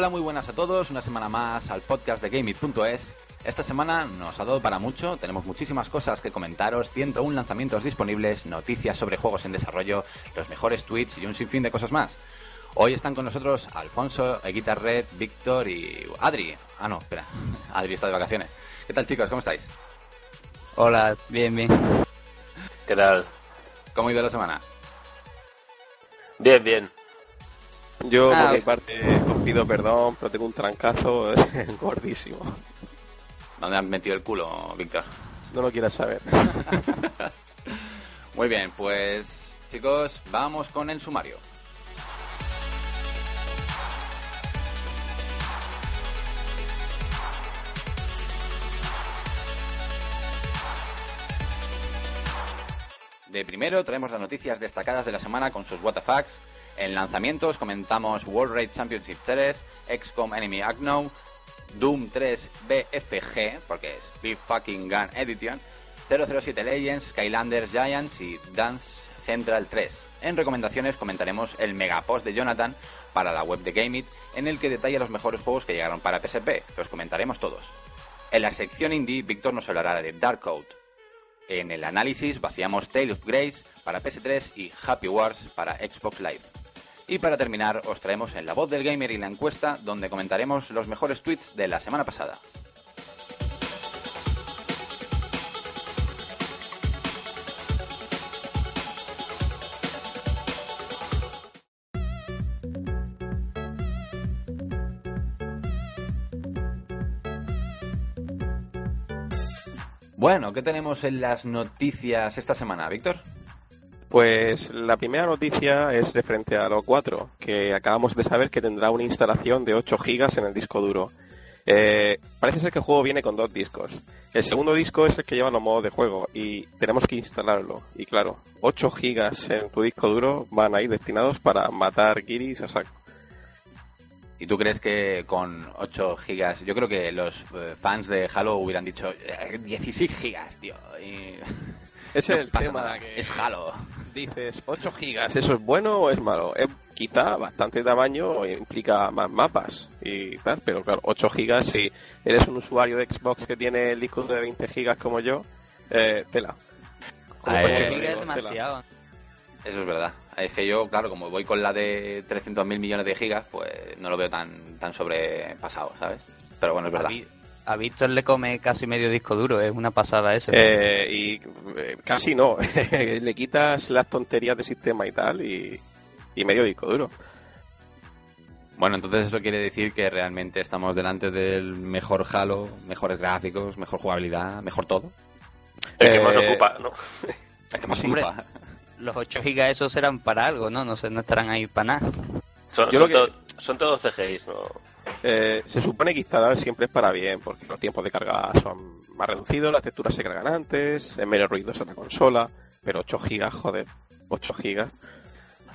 Hola, muy buenas a todos. Una semana más al podcast de Gameit.es. Esta semana nos ha dado para mucho. Tenemos muchísimas cosas que comentaros: 101 lanzamientos disponibles, noticias sobre juegos en desarrollo, los mejores tweets y un sinfín de cosas más. Hoy están con nosotros Alfonso, Eguita Red, Víctor y Adri. Ah, no, espera. Adri está de vacaciones. ¿Qué tal, chicos? ¿Cómo estáis? Hola, bien, bien. ¿Qué tal? ¿Cómo ha ido la semana? Bien, bien. Yo, Ah, por mi ok. parte, os pido perdón, pero tengo un trancazo gordísimo. ¿Dónde han metido el culo, Víctor? No lo quieras saber. Muy bien, pues chicos, vamos con el sumario. De primero traemos las noticias destacadas de la semana con sus WTFs. En lanzamientos comentamos World Raid Championship 3, XCOM Enemy Unknown, Doom 3 BFG, porque es Big Fucking Gun Edition, 007 Legends, Skylanders Giants y Dance Central 3. En recomendaciones comentaremos el megapost de Jonathan para la web de Gameit, en el que detalla los mejores juegos que llegaron para PSP. Los comentaremos todos. En la sección indie, Víctor nos hablará de Dark Code. En el análisis vaciamos Tale of Grace para PS3 y Happy Wars para Xbox Live. Y para terminar, os traemos en la voz del gamer y la encuesta, donde comentaremos los mejores tweets de la semana pasada. Bueno, ¿qué tenemos en las noticias esta semana, Víctor? Pues la primera noticia es referente a lo 4, que acabamos de saber que tendrá una instalación de 8 gigas en el disco duro. Eh, parece ser que el juego viene con dos discos. El segundo disco es el que lleva los modos de juego y tenemos que instalarlo. Y claro, 8 gigas en tu disco duro van a ir destinados para matar guiris a saco. ¿Y tú crees que con 8 gigas, yo creo que los eh, fans de Halo hubieran dicho "Eh, 16 gigas, tío? Y... Ese no es el tema nada, que Es Halo. dices 8 gigas, ¿eso es bueno o es malo? Es quizá bastante tamaño implica más mapas y tal, pero claro, 8 gigas, si eres un usuario de Xbox que tiene el disco de 20 gigas como yo, eh, tela. Como Eh, ocho 8 eh, gigas digo, es tela. demasiado. Eso es verdad. Es que yo, claro, como voy con la de 300.000 millones de gigas, pues no lo veo tan, tan sobrepasado, ¿sabes? Pero bueno, es A, verdad. A Víctor le come casi medio disco duro, es una pasada eso. Eh, y eh, casi no, le quitas las tonterías de sistema y tal y, y medio disco duro. Bueno, entonces eso quiere decir que realmente estamos delante del mejor Halo, mejores gráficos, mejor jugabilidad, mejor todo. El que más Eh, ocupa, ¿no? Es que más Hombre. ocupa. Los 8 gigas esos serán para algo, ¿no? No, sé, no estarán ahí para nada. Son, que- son todos CGIs, ¿no? Eh, se supone que instalar siempre es para bien, porque los tiempos de carga son más reducidos, las texturas se cargan antes, es menos ruidosa la consola, pero 8 gigas, joder, 8 gigas.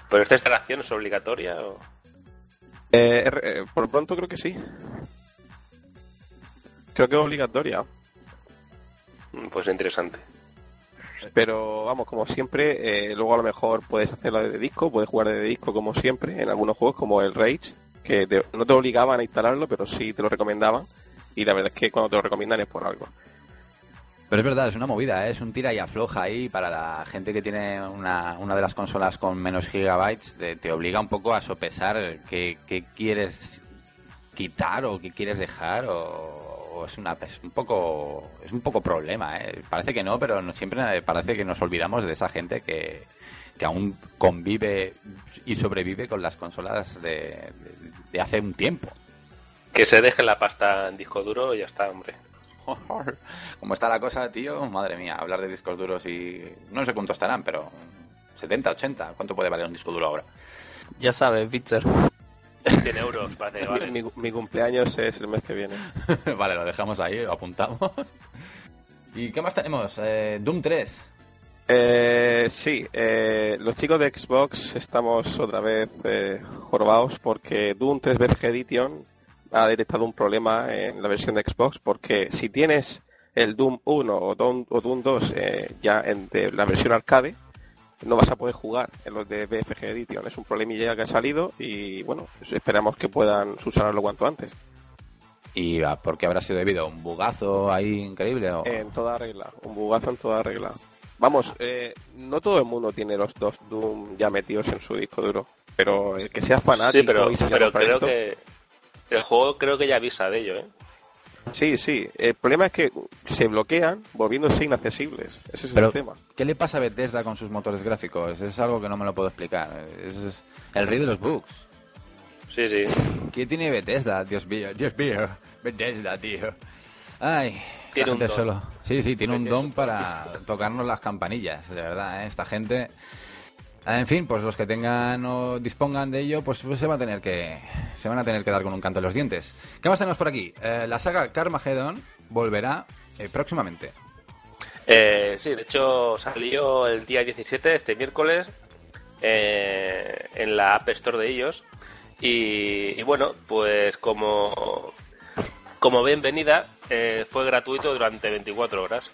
¿Pero esta instalación es obligatoria o...? Eh, er- eh, por pronto creo que sí. Creo que es obligatoria, Mm, Pues interesante. pero vamos, como siempre, eh, luego a lo mejor puedes hacerla de disco, puedes jugar de disco como siempre, en algunos juegos como el Rage, que te- no te obligaban a instalarlo, pero sí te lo recomendaban, y la verdad es que cuando te lo recomiendan es por algo. Pero es verdad, es una movida, ¿eh? es un tira y afloja ahí para la gente que tiene una, una de las consolas con menos gigabytes, te, obliga un poco a sopesar qué, qué quieres quitar o qué quieres dejar o, es una es un poco es un poco problema, ¿eh? parece que no, pero siempre parece que nos olvidamos de esa gente que, que aún convive y sobrevive con las consolas de, de- de hace un tiempo. Que se deje la pasta en disco duro y ya está, hombre. Como está la cosa, tío, madre mía, hablar de discos duros y no sé cuánto estarán, pero 70, 80, ¿cuánto puede valer un disco duro ahora? Ya sabes, Víctor. 100 euros, parece que vale. Mi, mi- mi cumpleaños es el mes que viene. vale, lo dejamos ahí, lo apuntamos. ¿Y qué más tenemos? Eh, Doom 3. Eh, sí, eh, los chicos de Xbox estamos otra vez eh, jorobados porque Doom 3 Verge Edition ha detectado un problema en la versión de Xbox porque si tienes el Doom 1 o Doom, o Doom 2 eh, ya en de la versión arcade, no vas a poder jugar en los de BFG Edition. Es un problemilla que ha salido y bueno, pues esperamos que puedan subsanarlo cuanto antes. ¿Y a por qué habrá sido debido? ¿Un bugazo ahí increíble? O... En toda regla, un bugazo en toda regla. Vamos, eh, no todo el mundo tiene los dos Doom ya metidos en su disco duro, pero el que sea fanático Sí, pero, y se pero creo esto- que el juego creo que ya avisa de ello, ¿eh? Sí, sí. El problema es que se bloquean volviéndose inaccesibles. Ese es Pero- el tema. ¿Qué le pasa a Bethesda con sus motores gráficos? Es algo que no me lo puedo explicar. Es el rey de los bugs. Sí, sí. ¿Qué tiene Bethesda? Dios mío, Dios mío. Bethesda, tío. Ay, Tiene un don. solo. Sí, sí, tiene un don para tocarnos las campanillas, de verdad, ¿eh? Esta gente. En fin, pues los que tengan o dispongan de ello, pues, pues se van a tener que se van a tener que dar con un canto en los dientes. ¿Qué más tenemos por aquí? Eh, la saga Carmageddon volverá eh, próximamente. Eh, sí, de hecho salió el día 17, este miércoles, eh, en la App Store de ellos. Y, y bueno, pues como, como bienvenida, eh, fue gratuito durante 24 horas.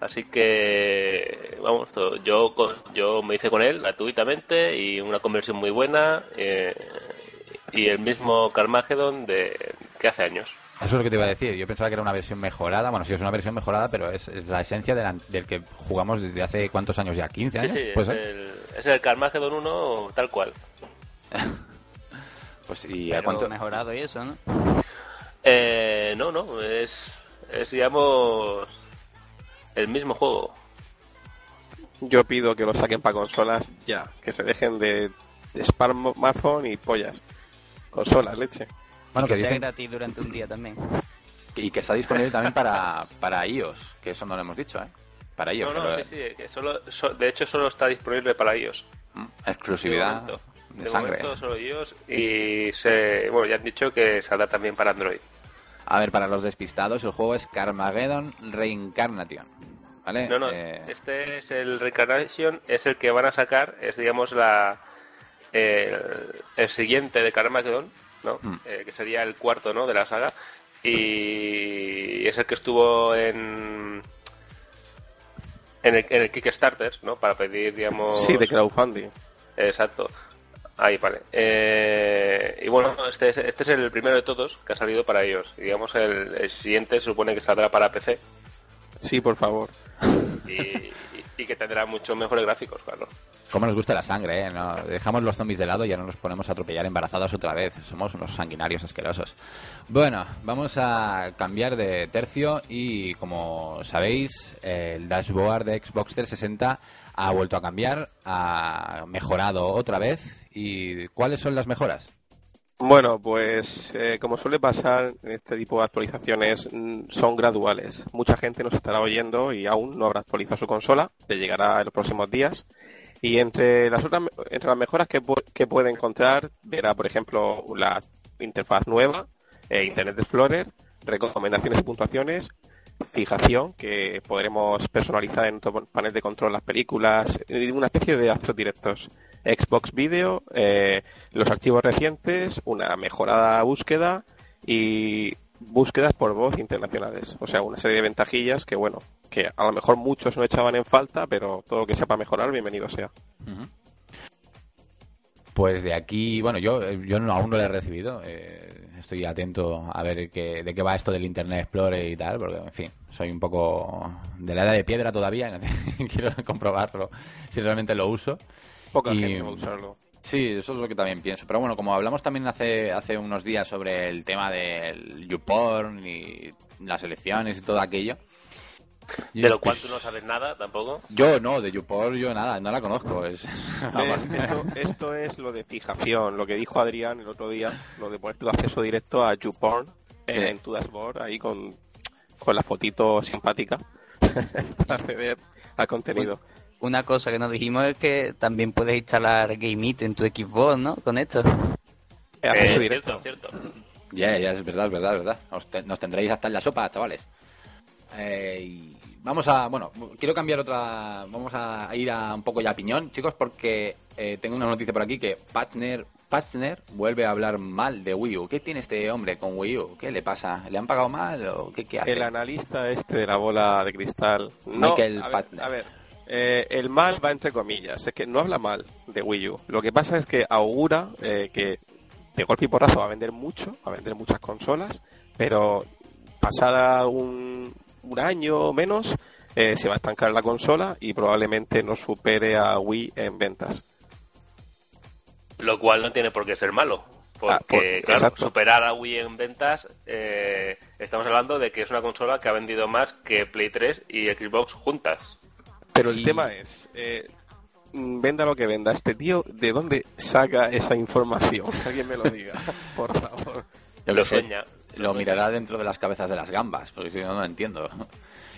Así que, vamos, yo, yo me hice con él gratuitamente y una conversión muy buena. eh, y el mismo Carmageddon de que hace años. Eso es lo que te iba a decir. Yo pensaba que era una versión mejorada. Bueno, sí es una versión mejorada, pero es, es la esencia de la- del que jugamos desde hace cuántos años ya, 15 Sí, años. sí, es ¿Puede ser? el, es el Carmageddon 1 tal cual. Pues y Pero a cuánto mejorado y eso, ¿no? Eh, no, no, es, es, digamos, el mismo juego. Yo pido que lo saquen para consolas ya. Que se dejen de, de smartphone y pollas. Consolas, leche. Bueno, y que que sea dicen gratis durante un día también. y que está disponible también para, para iOS, que eso no lo hemos dicho, ¿eh? Para iOS, No, no, pero, sí, sí, que solo, so- de hecho solo está disponible para ellos. mm, exclusividad De. De, De sangre. momento solo ellos y se, bueno, ya han dicho que saldrá también para Android. A ver, para los despistados, el juego es Carmageddon Reincarnation, ¿vale? No, no, Eh, este es el Reincarnation, es el que van a sacar, es digamos la el, el siguiente de Carmageddon, ¿no? Mm. Eh, que sería el cuarto, ¿no? De la saga y es el que estuvo en en el, en el Kickstarter, ¿no? Para pedir, digamos, Sí, de crowdfunding. Exacto. Ahí, vale. Eh, y bueno, este es, este es el primero de todos que ha salido para ellos. Digamos, el, el siguiente se supone que saldrá para PC Sí, por favor. y, y- y que tendrá muchos mejores gráficos, claro. Cómo nos gusta la sangre, ¿eh? No, dejamos los zombies de lado y ya no nos ponemos a atropellar embarazadas otra vez. Somos unos sanguinarios asquerosos. Bueno, vamos a cambiar de tercio y como sabéis, el dashboard de Xbox 360 ha vuelto a cambiar, ha mejorado otra vez. ¿Y cuáles son las mejoras? Bueno, pues eh, como suele pasar este tipo de actualizaciones, mm, son graduales. Mucha gente nos estará oyendo y aún no habrá actualizado su consola, le llegará en los próximos días. Y entre las otras, entre las mejoras que puede encontrar, verá, por ejemplo, la interfaz nueva, eh, Internet Explorer, recomendaciones y puntuaciones, fijación, que podremos personalizar en nuestro panel de control las películas, y una especie de actos directos. Xbox Video, eh, los archivos recientes, una mejorada búsqueda y búsquedas por voz internacionales. O sea, una serie de ventajillas que, bueno, que a lo mejor muchos no echaban en falta, pero todo lo que sepa mejorar, bienvenido sea. Pues de aquí, bueno, yo, yo no- aún no lo he recibido. eh, estoy atento a ver qué, de qué va esto del Internet Explorer y tal, porque, en fin, soy un poco de la edad de piedra todavía. Quiero comprobarlo si realmente lo uso. Poca Y- gente va a usarlo. Sí, eso es lo que también pienso. Pero bueno, como hablamos también hace, hace unos días sobre el tema del YouPorn y las elecciones y todo aquello. De lo cual pues, tú no sabes nada tampoco. Yo no, de YouPorn yo nada, no la conozco. Es. ¿Ves? Esto, esto es lo de fijación, lo que dijo Adrián el otro día, lo de poner tu acceso directo a YouPorn Sí. en, en tu dashboard, ahí con, con la fotito simpática para acceder al contenido. Una cosa que nos dijimos es que también puedes instalar GameIt en tu Xbox, ¿no? Con esto. Eh, acceso Eh, directo. cierto, cierto. Ya, ya, es verdad, es verdad, es verdad. Os te- nos tendréis hasta en la sopa, chavales. Eh, y vamos a, bueno, quiero cambiar otra, vamos a ir a un poco ya a piñón, chicos, porque eh, tengo una noticia por aquí que Patner, Patner vuelve a hablar mal de Wii U. ¿Qué tiene este hombre con Wii U? ¿Qué le pasa? ¿Le han pagado mal o qué, qué hace? El analista este de la bola de cristal. No, Michael a ver, a ver, Eh, el mal va entre comillas, es que no habla mal de Wii U. Lo que pasa es que augura eh, que de golpe y porrazo va a vender mucho, va a vender muchas consolas, pero pasada un, un año o menos eh, se va a estancar la consola y probablemente no supere a Wii en ventas. Lo cual no tiene por qué ser malo. Ah, Porque, por- claro, exacto. superar a Wii en ventas, eh, estamos hablando de que es una consola que ha vendido más que Play 3 y Xbox juntas. Pero el Y- tema es, eh, mm, venda lo que venda, este tío, ¿de dónde saca esa información? Que alguien me lo diga, por favor. Yo Lo sé. Lo mirará dentro de las cabezas de las gambas, porque si no, no entiendo.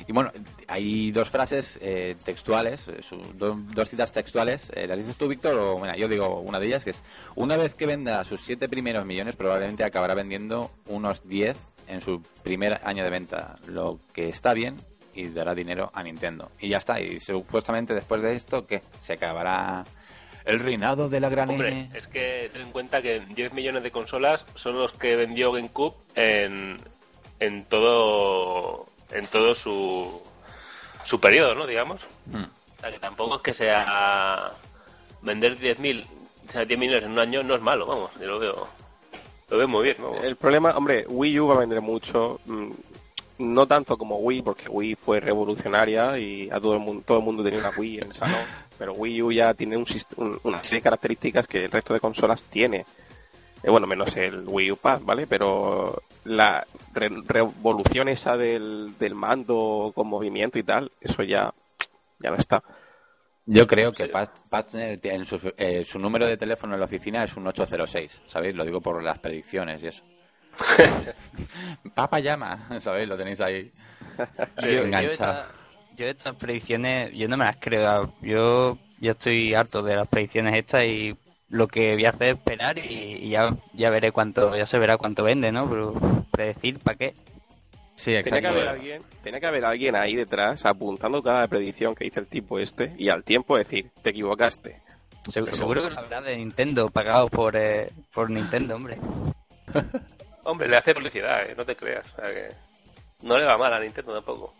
Y bueno, hay dos frases eh, textuales, eh, su- do- dos citas textuales. eh, ¿Las dices tú, Víctor? O, bueno, yo digo una de ellas, que es, una vez que venda sus siete primeros millones, probablemente acabará vendiendo unos 10 en su primer año de venta, lo que está bien y dará dinero a Nintendo. Y ya está, y supuestamente después de esto, ¿qué? Se acabará el reinado de la gran Hombre, N. es que ten en cuenta que 10 millones de consolas son los que vendió GameCube en, en todo en todo su, su periodo, ¿no? Digamos. Hmm. O sea, que tampoco es que sea vender 10.000, o sea, 10 millones en un año no es malo, vamos, yo lo veo lo veo muy bien, vamos. El problema, hombre, Wii U va a vender mucho, mm, no tanto como Wii, porque Wii fue revolucionaria y a todo el mundo, todo el mundo tenía una Wii en el salón, pero Wii U ya tiene un, un- una serie de características que el resto de consolas tiene. Eh, bueno, menos el Wii U Pad, ¿vale? Pero la re- revolución esa del, del mando con movimiento y tal, eso ya, ya no está. Yo creo que. Pat- en su, eh, su número de teléfono en la oficina es un 806, ¿sabéis? Lo digo por las predicciones y eso. Papa llama, ¿sabéis? Lo tenéis ahí Yo, yo, enganchado. Yo estas predicciones, yo no me las creo. Yo, yo estoy harto de las predicciones estas y lo que voy a hacer es esperar y, y ya, ya veré cuánto, ya se verá cuánto vende, ¿no? Pero predecir, ¿para qué? Sí, Tenía que, exacto. haber alguien, tenía que haber alguien ahí detrás apuntando cada predicción que dice el tipo este y al tiempo decir, te equivocaste. Segu- Seguro que lo habrá de Nintendo, pagado por, eh, por Nintendo, hombre. Hombre, le hace publicidad, ¿eh? no te creas. O sea que no le va mal a Nintendo tampoco.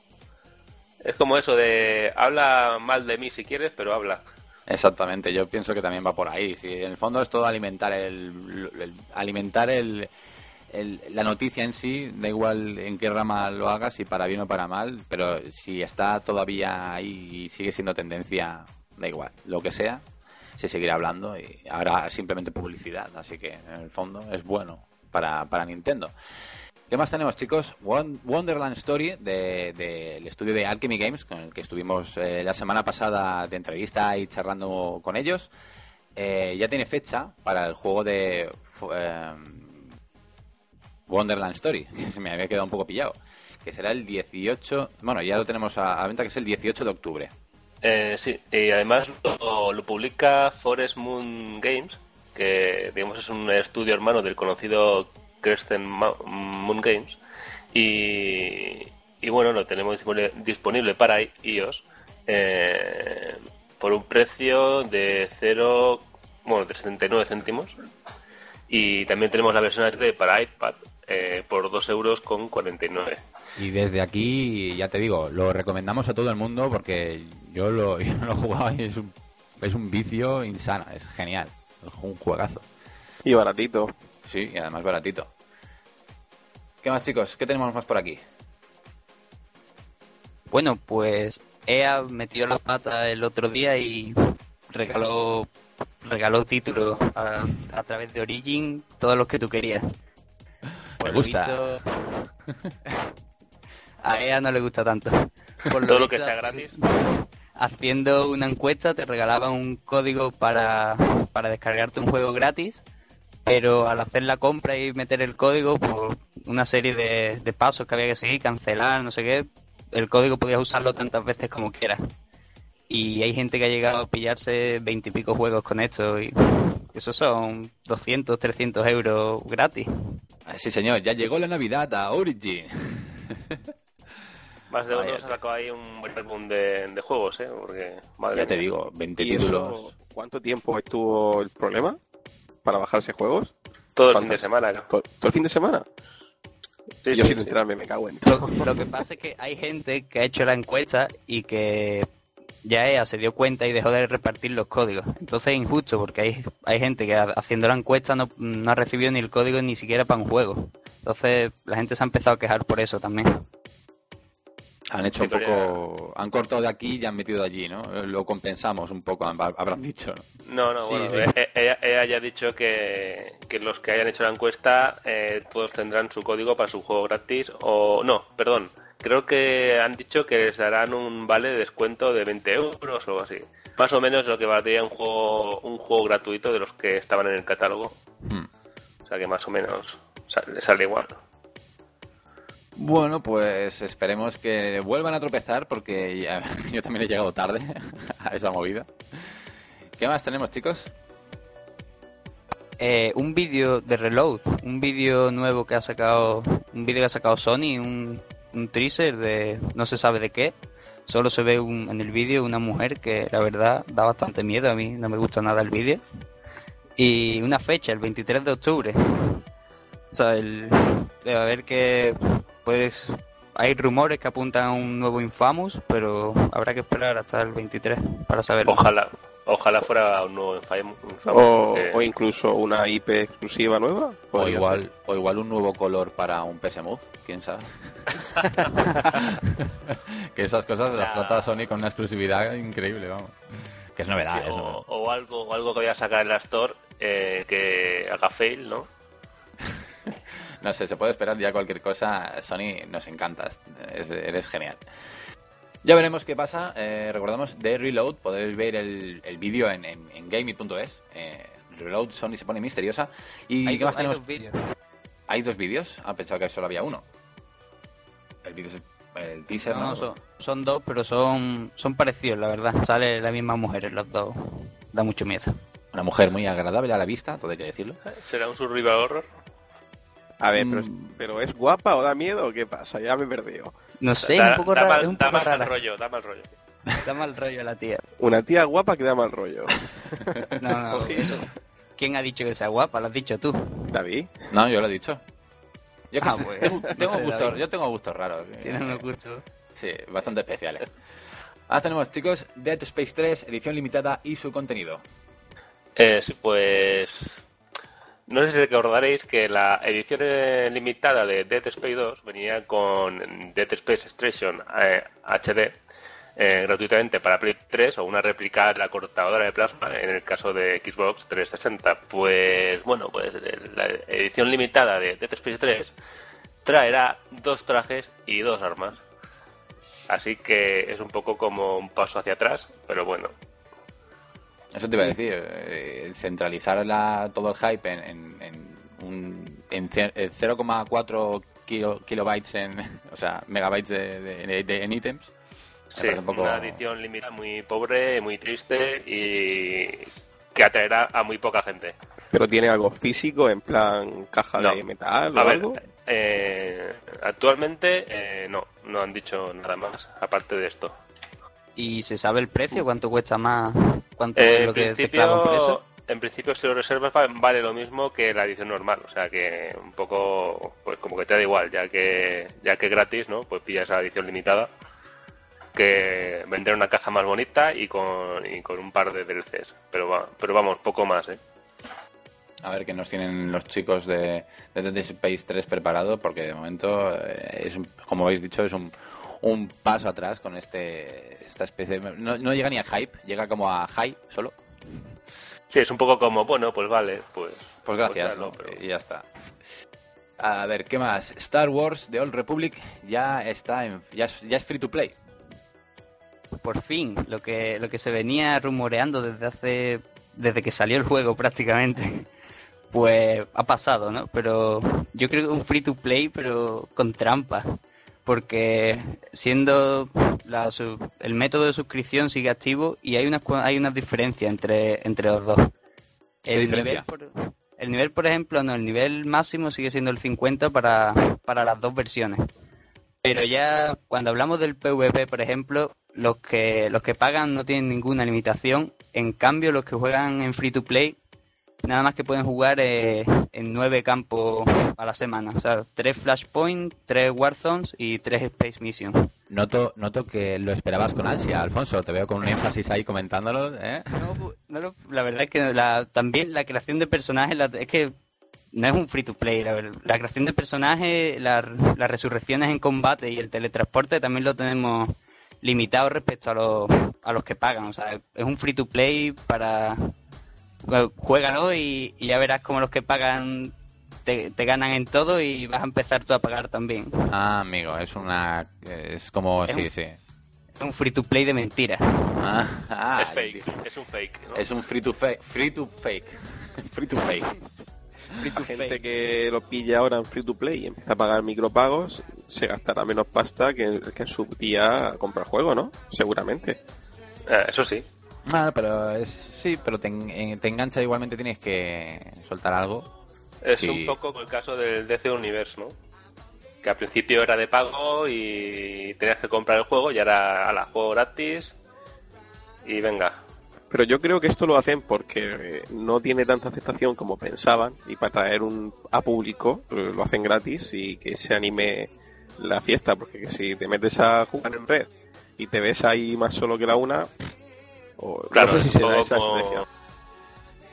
Es como eso de habla mal de mí si quieres, pero habla. Exactamente, yo pienso que también va por ahí. Si en el fondo es todo alimentar el, alimentar el, la noticia en sí, da igual en qué rama lo hagas, si para bien o para mal, pero si está todavía ahí y sigue siendo tendencia, da igual, lo que sea, se seguirá hablando y ahora simplemente publicidad, así que en el fondo es bueno para, para Nintendo. ¿Qué más tenemos, chicos? Won- Wonderland Story de- del estudio de Alchemy Games, con el que estuvimos eh, la semana pasada de entrevista y charlando con ellos. Eh, ya tiene fecha para el juego de eh, Wonderland Story, que se me había quedado un poco pillado. Que será el 18, bueno, ya lo tenemos a, venta, que es el 18 de octubre. Sí, y además lo, lo publica Forest Moon Games, que digamos es un estudio hermano del conocido Crescent Ma- Moon Games. Y, y bueno, lo tenemos disponible, disponible para iOS eh, por un precio de 0, bueno, de 79 céntimos. Y también tenemos la versión HD para iPad eh, por 2 euros con 49. Y desde aquí, ya te digo, lo recomendamos a todo el mundo porque yo lo, yo lo he jugado y es un, es un vicio insano, es genial, es un juegazo. Y baratito. Sí, y además baratito. ¿Qué más, chicos? ¿Qué tenemos más por aquí? Bueno, pues EA metió la pata el otro día y regaló regaló títulos a, a través de Origin, todos los que tú querías. Por lo gusta. visto, a EA no le gusta tanto. Por Todo lo que sea gratis. Haciendo una encuesta te regalaban un código para, para descargarte un juego gratis, pero al hacer la compra y meter el código por una serie de, de pasos que había que seguir, cancelar, no sé qué, el código podías usarlo tantas veces como quieras. Y hay gente que ha llegado a pillarse veintipico juegos con esto y eso son 200, 300 euros gratis. Ah, Sí, señor, ya llegó la Navidad a Origin. Más de uno se ha sacado ahí un buen álbum de, de juegos, ¿eh? Porque, madre ya te digo, 20 ¿Y títulos. eso, cuánto tiempo estuvo el problema para bajarse juegos? Todo el fin de semana. creo. ¿To- ¿Todo el fin de semana? Sí, Yo sí, sin sí. enterarme me cago en Lo, todo. lo que pasa es que hay gente que ha hecho la encuesta y que ya EA se dio cuenta y dejó de repartir los códigos. Entonces es injusto porque hay, hay gente que haciendo la encuesta no, no ha recibido ni el código ni siquiera para un juego. Entonces la gente se ha empezado a quejar por eso también. Han hecho un poco. Han cortado de aquí y han metido de allí, ¿no? Lo compensamos un poco, habrán dicho. No, no, bueno, eh, eh, Ella, ella, ya ha dicho que, que, los que hayan hecho la encuesta eh, todos tendrán su código para su juego gratis. O. No, perdón. Creo que han dicho que les darán un vale de descuento de 20 euros o algo así. Más o menos lo que valdría un juego, un juego gratuito de los que estaban en el catálogo. Hmm. O sea que más o menos sale, sale igual. Bueno, pues esperemos que vuelvan a tropezar porque yo también he llegado tarde a esa movida. ¿Qué más tenemos, chicos? Eh, un vídeo de Reload, un vídeo nuevo que ha sacado, un vídeo que ha sacado Sony, un, un teaser de no se sabe de qué. Solo se ve en el vídeo una mujer que la verdad da bastante miedo a mí, no me gusta nada el vídeo. Y una fecha, el 23 de octubre. O sea, el, a ver qué pues hay rumores que apuntan a un nuevo Infamous, pero habrá que esperar hasta el 23 para saberlo. Ojalá, ojalá fuera un nuevo Infamous. O, incluso una IP exclusiva nueva. O igual, o igual un nuevo color para un PS Move, quién sabe. que esas cosas las trata Sony con una exclusividad increíble, vamos. Que es novedad, eso. O, algo, o algo que vaya a sacar en la Store eh, que haga fail, ¿no? no sé, se puede esperar ya cualquier cosa. Sony, nos encantas, eres genial. Ya veremos qué pasa. Eh, recordamos de Reload, podéis ver el, el vídeo en, en, gaming.es. Eh, Reload, Sony se pone misteriosa. ¿Y qué más tenemos? ¿Hay dos vídeos? Ha ah, pensado que solo había uno. El vídeo el teaser, ¿no? son, dos, pero son, son parecidos, la verdad. Sale la misma mujer en los dos. Da mucho miedo. Una mujer muy agradable a la vista, todo hay que decirlo. ¿Será un survival horror? A ver, pero, es, guapa o da miedo o qué pasa? Ya me he perdido. No sé, un poco rara. un poco da mal rollo, da mal rollo. Da mal rollo la tía. Una tía guapa que da mal rollo. no, no, ¿Quién ha dicho que sea guapa? Lo has dicho tú. ¿David? No, yo lo he dicho. Yo, ah, tengo, gustos, yo tengo gustos raros. Tienes unos gustos. Sí, bastante especiales. Ahora tenemos, chicos, Dead Space 3, edición limitada y su contenido. Eh, sí, no sé si recordaréis que la edición limitada de Dead Space 2 venía con Dead Space Extraction HD eh, eh, gratuitamente para Play 3 o una réplica de la cortadora de plasma en el caso de Xbox 360. Pues bueno, pues la edición limitada de Dead Space 3 traerá dos trajes y dos armas. Así que es un poco como un paso hacia atrás, pero bueno, eso te iba a decir, eh, centralizar todo el hype en, en, un, en 0,4 kilobytes, en, o sea, megabytes de, en ítems. Sí, una edición limitada muy pobre, muy triste y que atraerá a muy poca gente. ¿Pero tiene algo físico, en plan caja de metal o algo? Eh, actualmente eh, no, no han dicho nada más aparte de esto. ¿Y se sabe el precio? ¿Cuánto cuesta más? ¿Cuánto eh, lo que principio, por eso? En principio, si lo reservas, vale lo mismo que la edición normal. O sea que un poco, pues como que te da igual, ya que ya que gratis, ¿no? Pues pillas la edición limitada. Que vender una caja más bonita y con, y con un par de DLCs. Pero, pero vamos, poco más, ¿eh? A ver qué nos tienen los chicos de, de Dead Space 3 preparado, porque de momento, eh, es como habéis dicho, es un, un paso atrás con este esta especie no, no, llega ni a hype llega como a high solo. Sí es un poco como bueno pues vale pues pues gracias pues y ya está. A ver qué más Star Wars The Old Republic ya está en, ya, ya es free to play. Por fin lo que lo que se venía rumoreando desde hace desde que salió el juego prácticamente pues ha pasado no pero yo creo que un free to play pero con trampa porque siendo el método de suscripción sigue activo y hay una hay una diferencia entre, entre los dos. el Nivel por, el nivel, por ejemplo, no, el nivel máximo sigue siendo el 50 para, para las dos versiones. Pero ya cuando hablamos del PvP, por ejemplo, los que los que pagan no tienen ninguna limitación. En cambio, los que juegan en free to play nada más que pueden jugar eh, en nueve campos a la semana. O sea, tres Flashpoint, tres Warzones y tres Space Mission. Noto, noto que lo esperabas con ansia, Alfonso. Te veo con un énfasis ahí comentándolo, ¿eh? No, no la verdad es que la- también la creación de personajes la- es que no es un free to play. La, la creación de personajes, la- las resurrecciones en combate y el teletransporte también lo tenemos limitado respecto a los, a los que pagan. O sea, es un free to play para. Juégalo y, y ya verás como los que pagan te, te ganan en todo y vas a empezar tú a pagar también. Ah, amigo, es una... Es como... Es Sí, un- sí. Es un free to play de mentira. Ah, ah, es fake, es un fake. ¿no? Es un free to fake. Free to fake. free to fake. La gente que lo pilla ahora en free to play y empieza a pagar micropagos se gastará menos pasta que, que en su día comprar juego, ¿no? Seguramente. Ah, eso sí. Ah, pero es... Sí, pero te, te engancha igualmente tienes que soltar algo. Es un poco el caso del DC Universe, ¿no? Que al principio era de pago y tenías que comprar el juego y ahora a la juego gratis y venga. Pero yo creo que esto lo hacen porque eh, no tiene tanta aceptación como pensaban y para traer un a público eh, lo hacen gratis y que se anime la fiesta porque que si te metes a jugar en red y te ves ahí más solo que la una o, Claro, no sé si será esa como- estrategia.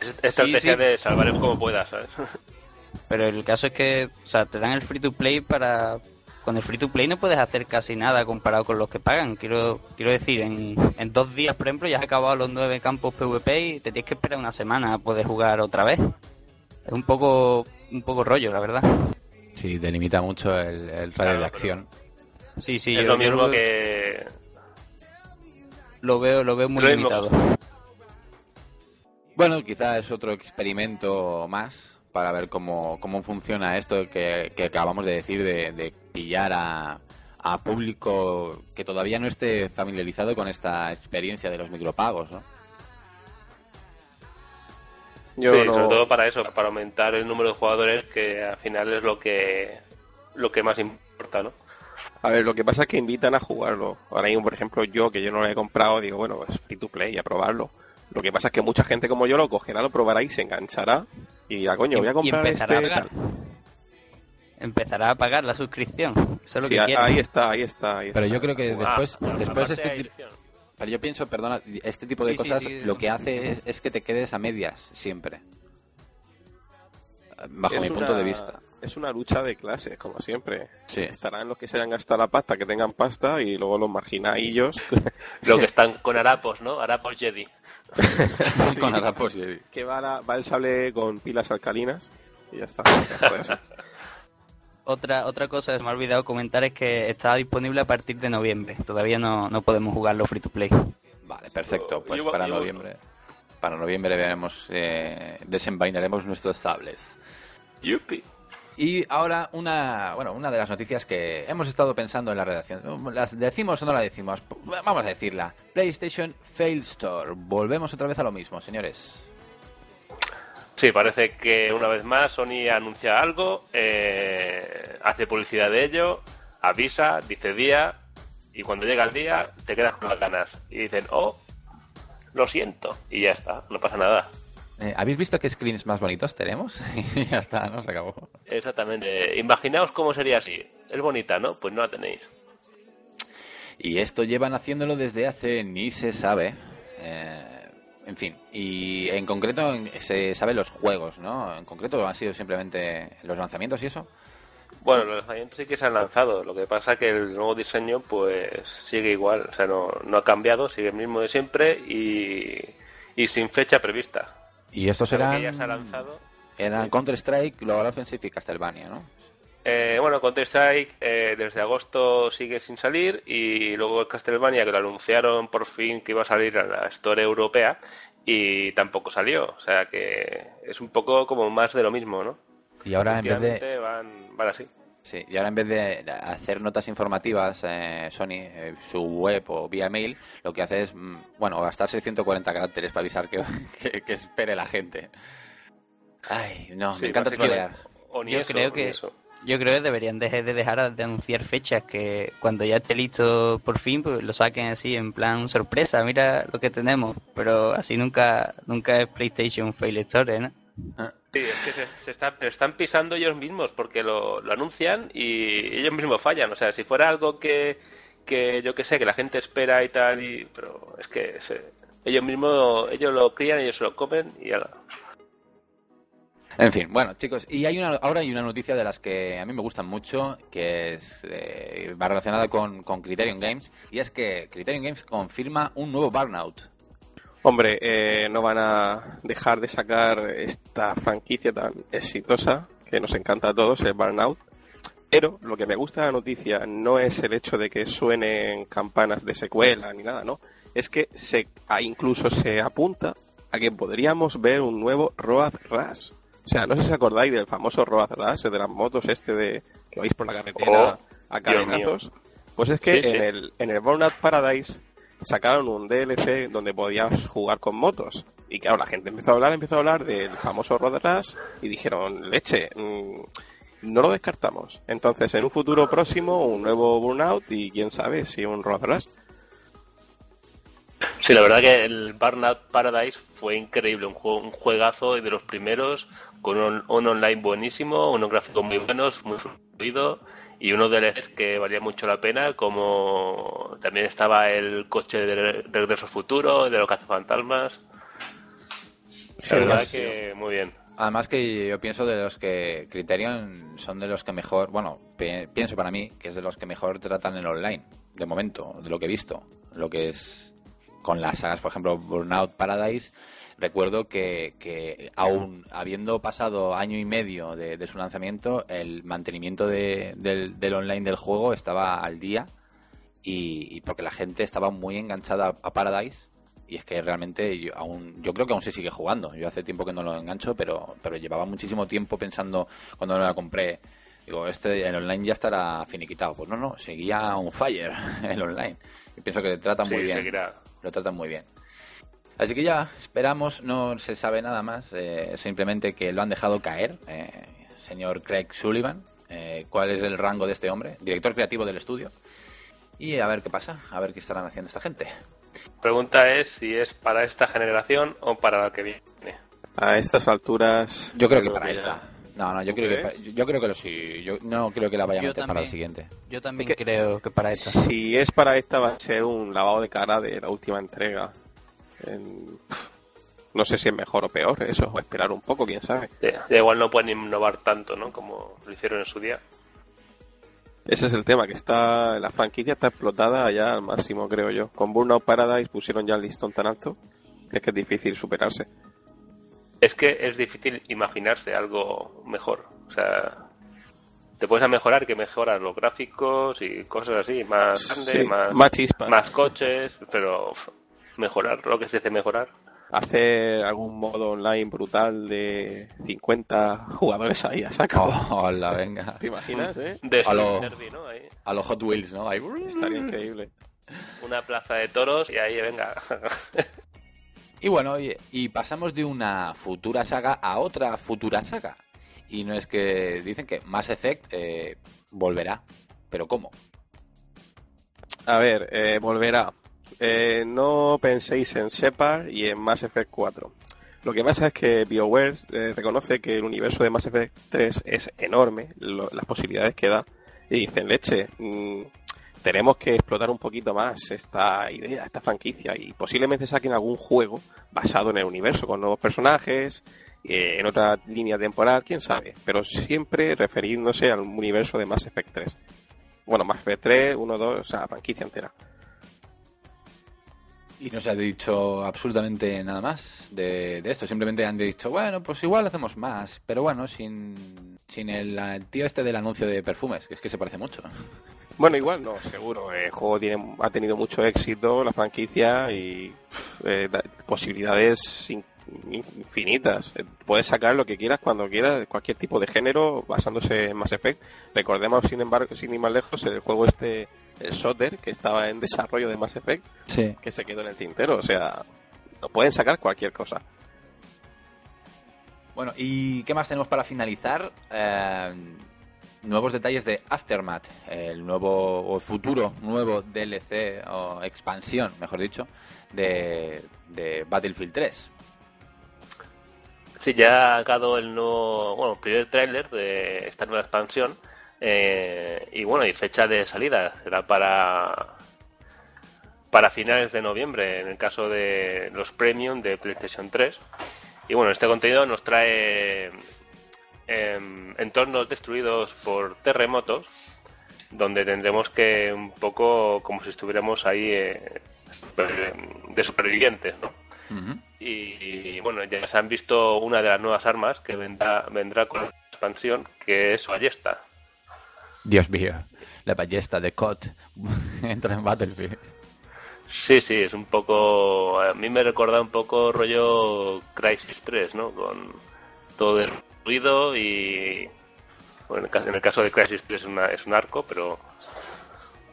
Es estrategia sí. de salvar el como puedas, ¿sabes? Pero el caso es que, o sea, te dan el free to play para. Con el free to play no puedes hacer casi nada comparado con los que pagan. Quiero quiero decir, en, en dos días, por ejemplo, ya has acabado los nueve campos PvP y te tienes que esperar una semana a poder jugar otra vez. Es un poco un poco rollo, la verdad. Sí, delimita mucho el, el radio Claro, de acción. Sí, sí, es yo, lo mismo que... lo veo lo veo muy lo mismo. limitado. Bueno, quizá es otro experimento más para ver cómo, cómo funciona esto que, que acabamos de decir de, de pillar a, a público que todavía no esté familiarizado con esta experiencia de los micropagos, ¿no? Yo sí, no- sobre todo para eso, para aumentar el número de jugadores que al final es lo que lo que más importa, ¿no? A ver, lo que pasa es que invitan a jugarlo. Ahora mismo, por ejemplo, yo que yo no lo he comprado, digo, bueno, pues free to play, a probarlo. Lo que pasa es que mucha gente como yo lo cogerá, lo probará y se enganchará. Y dirá, coño, voy a comprar empezará este a tal. Empezará a pagar la suscripción. Eso es lo Sí, que ahí está, ahí está. ahí Pero está. yo creo que después, Ah, después este. Pero yo pienso, perdona, este tipo de Sí, cosas sí, lo que hace es, es que te quedes a medias, siempre. Bajo Es mi punto una- de vista. Es una lucha de clases, como siempre. Sí. Estarán los que se hayan gastado la pasta, que tengan pasta, y luego los marginadillos. Lo que están con harapos, ¿no? Harapos Jedi. Con harapos y- que va, la- va el sable con pilas alcalinas. Y ya está. Eso. Otra, otra cosa que se me ha olvidado comentar es que está disponible a partir de noviembre. Todavía no, no podemos jugarlo free to play. Vale, perfecto. Pues Yo- para yo- noviembre, para noviembre veremos, eh, desenvainaremos nuestros sables. Yupi. Y ahora una, bueno, una de las noticias que hemos estado pensando en la redacción. ¿Las decimos o no la decimos? Vamos a decirla. PlayStation Fail Store. Volvemos otra vez a lo mismo, señores. Sí, parece que una vez más Sony anuncia algo, eh, hace publicidad de ello, avisa, dice día, y cuando llega el día te quedas con las ganas. Y dicen, oh, lo siento, y ya está, no pasa nada. Eh, ¿Habéis visto qué screens más bonitos tenemos? y ya está, ¿no? Se acabó. Exactamente. Imaginaos cómo sería así. Es bonita, ¿no? Pues no la tenéis. Y esto llevan haciéndolo desde hace ni se sabe. Eh, en fin, y en concreto se sabe los juegos, ¿no? En concreto han sido simplemente los lanzamientos y eso. Bueno, los lanzamientos sí que se han lanzado. Lo que pasa que el nuevo diseño pues sigue igual. O sea, no, no ha cambiado, sigue el mismo de siempre y, y sin fecha prevista. Y estos Lo que eran, ya se ha lanzado. eran Counter-Strike, Global Offensive y Castlevania, ¿no? Eh, bueno, Counter-Strike eh, desde agosto sigue sin salir y luego Castlevania que lo anunciaron por fin que iba a salir a la Store europea y tampoco salió. O sea que es un poco como más de lo mismo, ¿no? Y ahora en vez de... Van, van así. Sí, y ahora en vez de hacer notas informativas, eh, Sony, eh, su web o vía mail, lo que hace es, mm, bueno, gastarse 140 caracteres para avisar que, que, que espere la gente. Ay, no, Sí, me encanta trolear. Yo eso, creo que- eso. Yo creo que deberían de, de dejar de anunciar fechas, que cuando ya esté listo por fin, pues lo saquen así en plan sorpresa, mira lo que tenemos, pero así nunca nunca es PlayStation Fail Store, ¿no? Sí, es que se, se está- están pisando ellos mismos porque lo, anuncian y ellos mismos fallan. O sea, si fuera algo que, que yo que sé, que la gente espera y tal, y, pero es que ellos mismos, ellos lo crían, ellos se lo comen y ya. En fin, bueno, chicos, y hay una, ahora hay una noticia de las que a mí me gustan mucho, que es eh, va relacionada con, Criterion Games, y es que Criterion Games confirma un nuevo Burnout. Hombre, eh, no van a dejar de sacar esta franquicia tan exitosa que nos encanta a todos, el Burnout. Pero lo que me gusta de la noticia no es el hecho de que suenen campanas de secuela ni nada, ¿no? Es que se, incluso se apunta a que podríamos ver un nuevo Road Rush o sea, no sé si acordáis del famoso Road Rash, de las motos este de que vais por la carretera oh, a cadenazos. Pues es que en, el, en el Burnout Paradise sacaron un DLC donde podías jugar con motos. Y claro, la gente empezó a hablar, empezó a hablar del famoso Road y dijeron, leche, mm, no lo descartamos. Entonces, en un futuro próximo, un nuevo Burnout y quién sabe si un Road. Sí, la verdad que el Burnout Paradise fue increíble, un, juego, un juegazo de los primeros, con un, online buenísimo, unos gráficos muy buenos, muy fluido y unos DLCs que valía mucho la pena, como también estaba el coche de, Regreso Futuro, de los cazafantasmas. La verdad que muy bien. Además que yo pienso de los que Criterion son de los que mejor, bueno, pienso para mí que es de los que mejor tratan el online, de momento, de lo que he visto. Lo que es con las sagas, por ejemplo, Burnout Paradise, recuerdo que, que aún habiendo pasado año y medio de, su lanzamiento, el mantenimiento del, online del juego estaba al día y, porque la gente estaba muy enganchada a Paradise y es que realmente yo, aún, yo creo que aún se sigue jugando. Yo hace tiempo que no lo engancho, pero, pero llevaba muchísimo tiempo pensando cuando la compré. Digo, este, el online ya estará finiquitado. Pues no, no, seguía un fire el online. Y pienso que le tratan muy bien lo tratan muy bien. Así que ya, esperamos, no se sabe nada más, eh, simplemente que lo han dejado caer, eh, señor Craig Sullivan, eh, cuál es el rango de este hombre, director creativo del estudio, y a ver qué pasa, a ver qué estarán haciendo esta gente. Pregunta es si es para esta generación o para la que viene. A estas alturas... Yo creo que para esta. No, no, yo creo, que, yo creo que sí. Yo no creo que la vaya a meter para el siguiente. Yo también creo que para esta. Si es para esta, va a ser un lavado de cara de la última entrega. No sé si es mejor o peor, eso, o esperar un poco, quién sabe. igual no pueden innovar tanto, ¿no? Como lo hicieron en su día. Ese es el tema, que está la franquicia está explotada ya al máximo, creo yo. Con Burnout Paradise pusieron ya el listón tan alto que es que es difícil superarse es que es difícil imaginarse algo mejor. O sea, te puedes mejorar que mejoras los gráficos y cosas así, más grande, más, más, coches, pero mejorar lo que se dice mejorar. Hacer algún modo online brutal de 50 jugadores ahí a saco. hola, venga. ¿Te imaginas, eh? a los Hot Wheels, ¿no? Estaría increíble. Una plaza de toros y ahí, venga. Y bueno, y, pasamos de una futura saga a otra futura saga. Y no es que dicen que Mass Effect eh, volverá. ¿Pero cómo? A ver, eh, volverá. Eh, no penséis en Shepard y en Mass Effect 4. Lo que pasa es que BioWare reconoce que el universo de Mass Effect 3 es enorme, las posibilidades que da. Y dicen, leche, mm, tenemos que explotar un poquito más esta idea, esta franquicia y posiblemente saquen algún juego basado en el universo con nuevos personajes, eh, en otra línea temporal, quién sabe, pero siempre refiriéndose al universo de Mass Effect 3. Bueno, Mass Effect 3, 1, 2, o sea, franquicia entera. Y no se ha dicho absolutamente nada más de, esto. Simplemente han dicho, bueno, pues igual hacemos más. Pero bueno, sin, sin el, tío este del anuncio de perfumes, que es que se parece mucho. Bueno, igual no, seguro. El juego tiene, ha tenido mucho éxito, la franquicia, y eh, posibilidades infinitas. Eh, puedes sacar lo que quieras cuando quieras, cualquier tipo de género, basándose en Mass Effect. Recordemos, sin embargo, sin ir más lejos, el juego este, el Soter, que estaba en desarrollo de Mass Effect, que se quedó en el tintero. O sea, no pueden sacar cualquier cosa. Bueno, ¿y qué más tenemos para finalizar? Eh, nuevos detalles de Aftermath, el nuevo o futuro nuevo DLC o expansión, mejor dicho, de, Battlefield 3. Sí, ya ha sacado el nuevo, bueno, primer tráiler de esta nueva expansión eh, y bueno, y fecha de salida será para para finales de noviembre, en el caso de los Premium de PlayStation 3. Y bueno, este contenido nos trae em, entornos destruidos por terremotos, donde tendremos que un poco como si estuviéramos ahí eh, de supervivientes, ¿no? Y, bueno, ya se han visto una de las nuevas armas que vendrá, vendrá con la expansión, que es ballesta. Dios mío, la ballesta de COD entra en Battlefield. Sí, sí, es un poco. A mí me recuerda un poco rollo Crisis 3, ¿no? Con todo el ruido y. Bueno, en el caso de Crisis 3 es, una, es un arco, pero.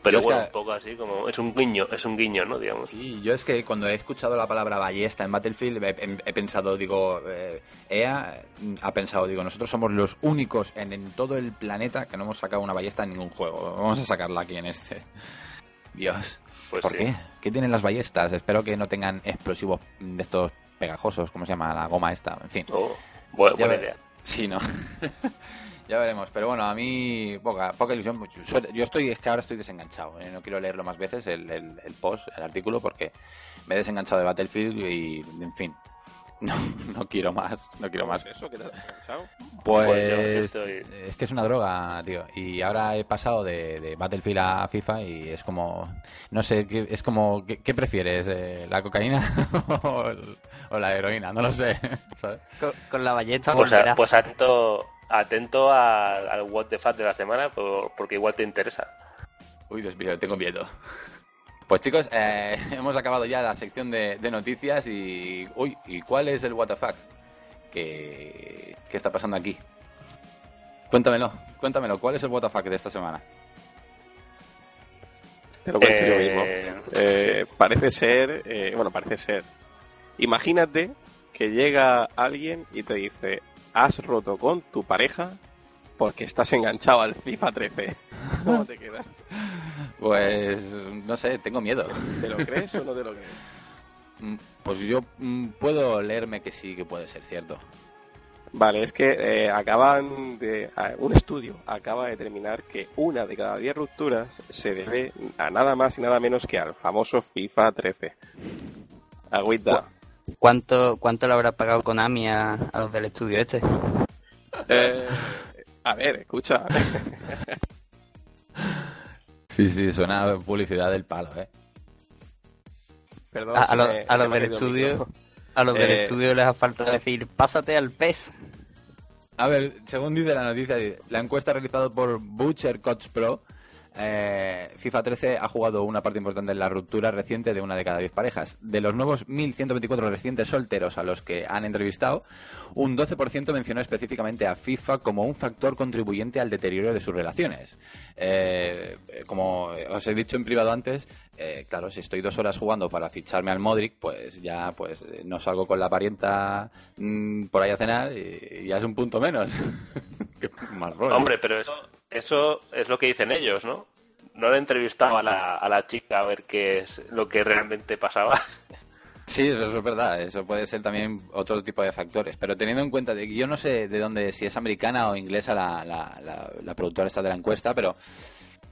Pero bueno, un poco así como. Es un guiño, es un guiño, ¿no? Digamos. Sí, yo es que cuando he escuchado la palabra ballesta en Battlefield he, pensado, digo. Eh, EA ha pensado, digo, nosotros somos los únicos en, en todo el planeta que no hemos sacado una ballesta en ningún juego. Vamos a sacarla aquí en este. Dios. Pues ¿Por qué? ¿Qué tienen las ballestas? Espero que no tengan explosivos de estos pegajosos, ¿cómo se llama? La goma esta, en fin. Oh, buena, idea. Sí, ¿no? ya veremos. Pero bueno, a mí poca, poca ilusión. Yo estoy, es que ahora estoy desenganchado. ¿eh? No quiero leerlo más veces, el, el, post, el artículo, porque me he desenganchado de Battlefield y, en fin, no, no quiero más, no quiero más. ¿Eso que te has descansado? Pues, pues es que es una droga, tío. Y ahora he pasado de, Battlefield a FIFA y es como, no sé, es como, ¿qué, prefieres? Eh, ¿La cocaína o, la heroína? No lo sé. Con, la ballesta. Pues, pues atento, atento al, What the Fuck de la semana porque igual te interesa. Uy, Dios mío, tengo miedo. Pues chicos, eh, hemos acabado ya la sección de, noticias y... Uy, ¿y cuál es el WTF? ¿Qué, ¿Qué está pasando aquí? Cuéntamelo, cuéntamelo, ¿cuál es el WTF de esta semana? Te lo cuento yo mismo. Eh, eh, parece ser, bueno, parece ser. Imagínate que llega alguien y te dice, has roto con tu pareja porque estás enganchado al FIFA 13. ¿Cómo te quedas? Pues no sé, tengo miedo. ¿Te lo crees o no te lo crees? Mm, pues yo mm, puedo leerme que sí que puede ser cierto. Vale, es que eh, acaban de. un estudio acaba de determinar que una de cada diez rupturas se debe a nada más y nada menos que al famoso FIFA 13. Agüita. ¿Cuánto, ¿Cuánto le habrá pagado Konami a, a los del estudio este? Eh, a ver, escucha. Sí, sí, suena publicidad del palo, ¿eh? Perdón, a, los del estudio, a los del eh, estudio les ha falta decir, pásate al PES. A ver, según dice la noticia, la encuesta realizada por Butcher Coach Pro eh, FIFA 13 ha jugado una parte importante en la ruptura reciente de una de cada diez parejas. De los nuevos 1.124 recientes solteros a los que han entrevistado, un 12% mencionó específicamente a FIFA como un factor contribuyente al deterioro de sus relaciones. Eh, como os he dicho en privado antes, eh, claro, si estoy dos horas jugando para ficharme al Modric, pues ya pues no salgo con la parienta mm, por ahí a cenar y, ya es un punto menos. Hombre, pero eso eso es lo que dicen ellos, ¿no? No le he entrevistado a la, a la chica a ver qué es lo que realmente pasaba. Sí, eso es verdad. Eso puede ser también otro tipo de factores. Pero teniendo en cuenta que yo no sé de dónde, si es americana o inglesa la, la, la productora esta de la encuesta, pero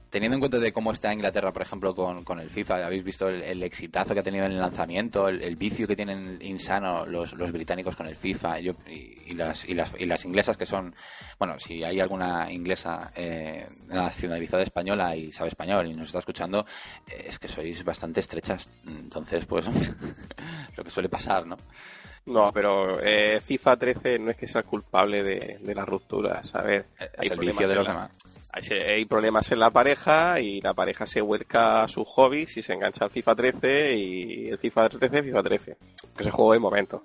teniendo en cuenta de cómo está Inglaterra, por ejemplo, con, con el FIFA, habéis visto el, exitazo que ha tenido en el lanzamiento, el, vicio que tienen insano los, los británicos con el FIFA y, las, y, las, y las inglesas que son, bueno, si hay alguna inglesa eh, nacionalizada española y sabe español y nos está escuchando, eh, es que sois bastante estrechas. Entonces, pues, lo que suele pasar, ¿no? No, pero eh, FIFA 13 no es que sea culpable de, de las rupturas, a ver. Es el vicio de los demás. hay problemas en la pareja y la pareja se vuelca a sus hobbies y se engancha al FIFA 13 y el FIFA 13 FIFA 13 que se juego de momento.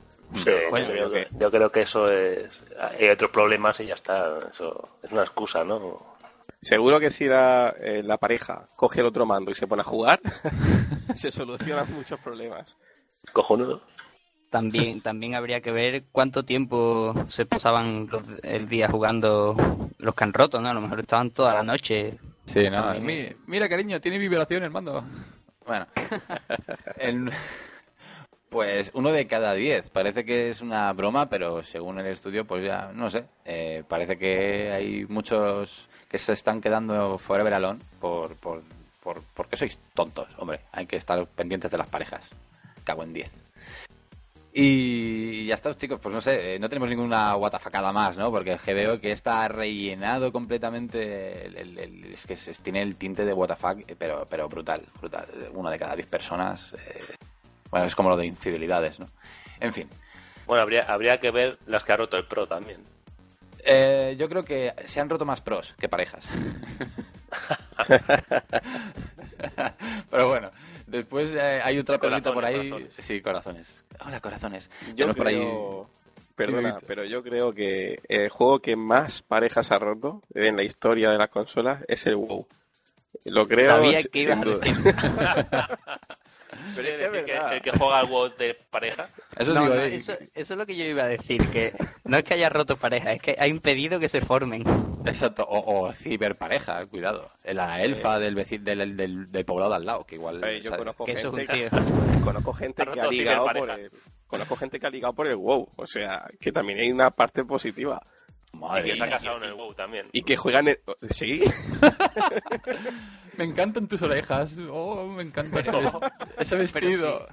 Yo, creo que, eso es hay otros problemas y ya está eso es una excusa no seguro que si la, eh, la pareja coge el otro mando y se pone a jugar se solucionan muchos problemas. Cojonudo también, también habría que ver cuánto tiempo se pasaban el día jugando los que han roto, ¿no? A lo mejor estaban toda la noche. Sí, no. Mira, cariño, tiene vibración el mando. Bueno. pues uno de cada diez. Parece que es una broma, pero según el estudio, pues ya, no sé. Eh, parece que hay muchos que se están quedando forever alone por, por por, porque sois tontos, hombre. Hay que estar pendientes de las parejas. Cago en 10. Y ya está, chicos, pues no sé, eh, no tenemos ninguna guatafacada más, ¿no? Porque veo que está rellenado completamente, el, el- es que se- tiene el tinte de WTF, pero, pero brutal, brutal. Una de cada diez personas, eh, bueno, es como lo de infidelidades, ¿no? En fin, Bueno, habría, habría que ver las que ha roto el Pro también. Eh, yo creo que se han roto más pros que parejas. Pero bueno, después eh, hay otra perrita por ahí. Corazones. Sí, corazones. Hola, corazones. Yo Tenemos por ahí. creo... Perdona, pero yo creo que el juego que más parejas ha roto en la historia de las consolas es el WoW. Lo creo Sabía que ibas a. Pero es que el que juega al WoW de pareja. Eso No, digo, no, eso, eso es lo que yo iba a decir, que no es que haya roto pareja, es que ha impedido que se formen. Exacto, o, o ciberpareja, cuidado. La elfa del, veci- del, del, del poblado de al lado, que igual. Yo ¿sabes? conozco Que gente, tío. conozco gente Ha que ha ligado por ciberpareja. el, conozco gente que ha ligado por el WoW, o sea, que también hay una parte positiva Y Madre que se ha casado en el WoW también. y que juegan el... sí, Me encantan tus orejas. Oh, me encanta ese, vest- ese vestido.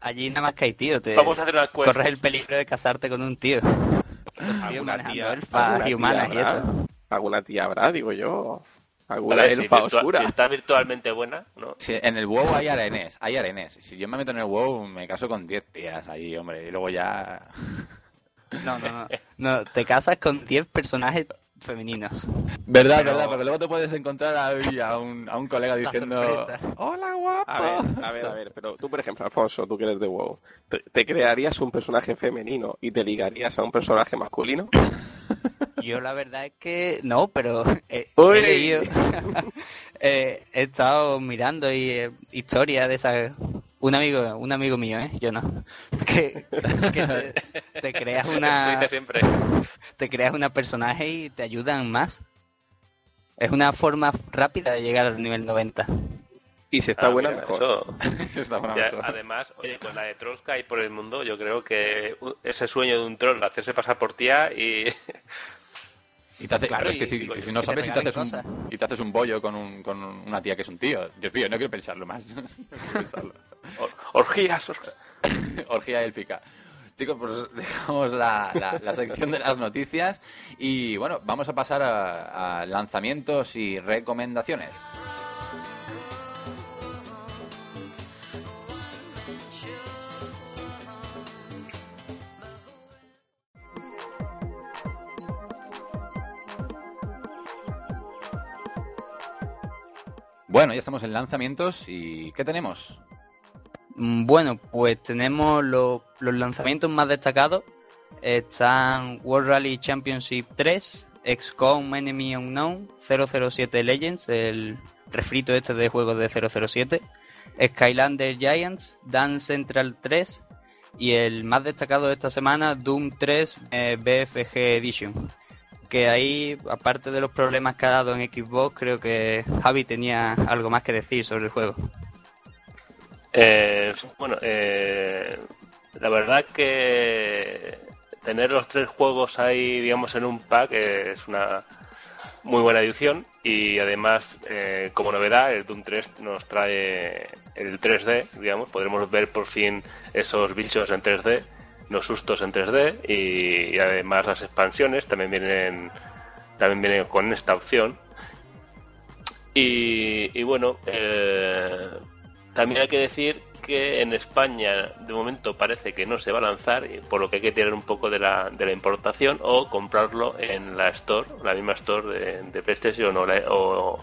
Allí nada más que hay tío, te Vamos a hacer una encuesta. corres el peligro de casarte con un tío. Un tío alguna manejando tía, elfas y humanas y habrá, eso. alguna tía habrá, digo yo, alguna Vale, si elfa virtua- oscura. si está virtualmente buena, ¿no? Sí, en el WoW hay arenes, hay arenes. Si yo me meto en el WoW, me caso con 10 tías ahí, hombre. Y luego ya. No, no, no. No, te casas con 10 personajes femeninos. Verdad, Pero- verdad, porque luego te puedes encontrar a un, a un colega diciendo. Hola, guapo. A ver, a ver, a ver, pero tú, por ejemplo, Alfonso, tú que eres de WoW, ¿te, te crearías un personaje femenino y te ligarías a un personaje masculino? Yo la verdad es que no, pero eh, Uy. he leído, eh, he estado mirando y eh, historia de esa un amigo, un amigo mío, eh, yo no, que, que te, te creas se una, siempre. te creas una personaje y te ayudan más. Es una forma rápida de llegar al nivel 90. Y si está Ah, buena, mira, mejor. eso- Eso está bueno. Ya, además, oye, con la de trolls que hay por el mundo, yo creo que ese sueño de un troll, hacerse pasar por tía y... Y te hace, Claro, es que y- si, y si no que sabes, si te, haces un, y te haces un bollo con, un, con un- una tía que es un tío. Dios mío, no quiero pensarlo más. No quiero pensarlo. Or- orgías, orgías. Orgía élfica. Chicos, pues dejamos la, la- sección de las noticias y bueno, vamos a pasar a lanzamientos y recomendaciones. Bueno, ya estamos en lanzamientos y ¿qué tenemos? Mm, Bueno, pues tenemos lo- los lanzamientos más destacados. Están World Rally Championship 3, XCOM Enemy Unknown, 007 Legends, el refrito este de juegos de 007, Skylander Giants, Dance Central 3 y el más destacado de esta semana, Doom 3 eh, BFG Edition. Que ahí, aparte de los problemas que ha dado en Xbox, creo que Javi tenía algo más que decir sobre el juego. Eh, bueno, eh, la verdad que tener los tres juegos ahí, digamos, en un pack eh, es una muy buena edición y además, eh, como novedad, el Doom 3 nos trae el 3D, digamos, podremos ver por fin esos bichos en 3D, los sustos en 3D y, además las expansiones también vienen también vienen con esta opción. Y, y bueno, eh, también hay que decir que en España de momento parece que no se va a lanzar, y por lo que hay que tirar un poco de la, de la importación o comprarlo en la Store, la misma Store de, de PlayStation o, la- o-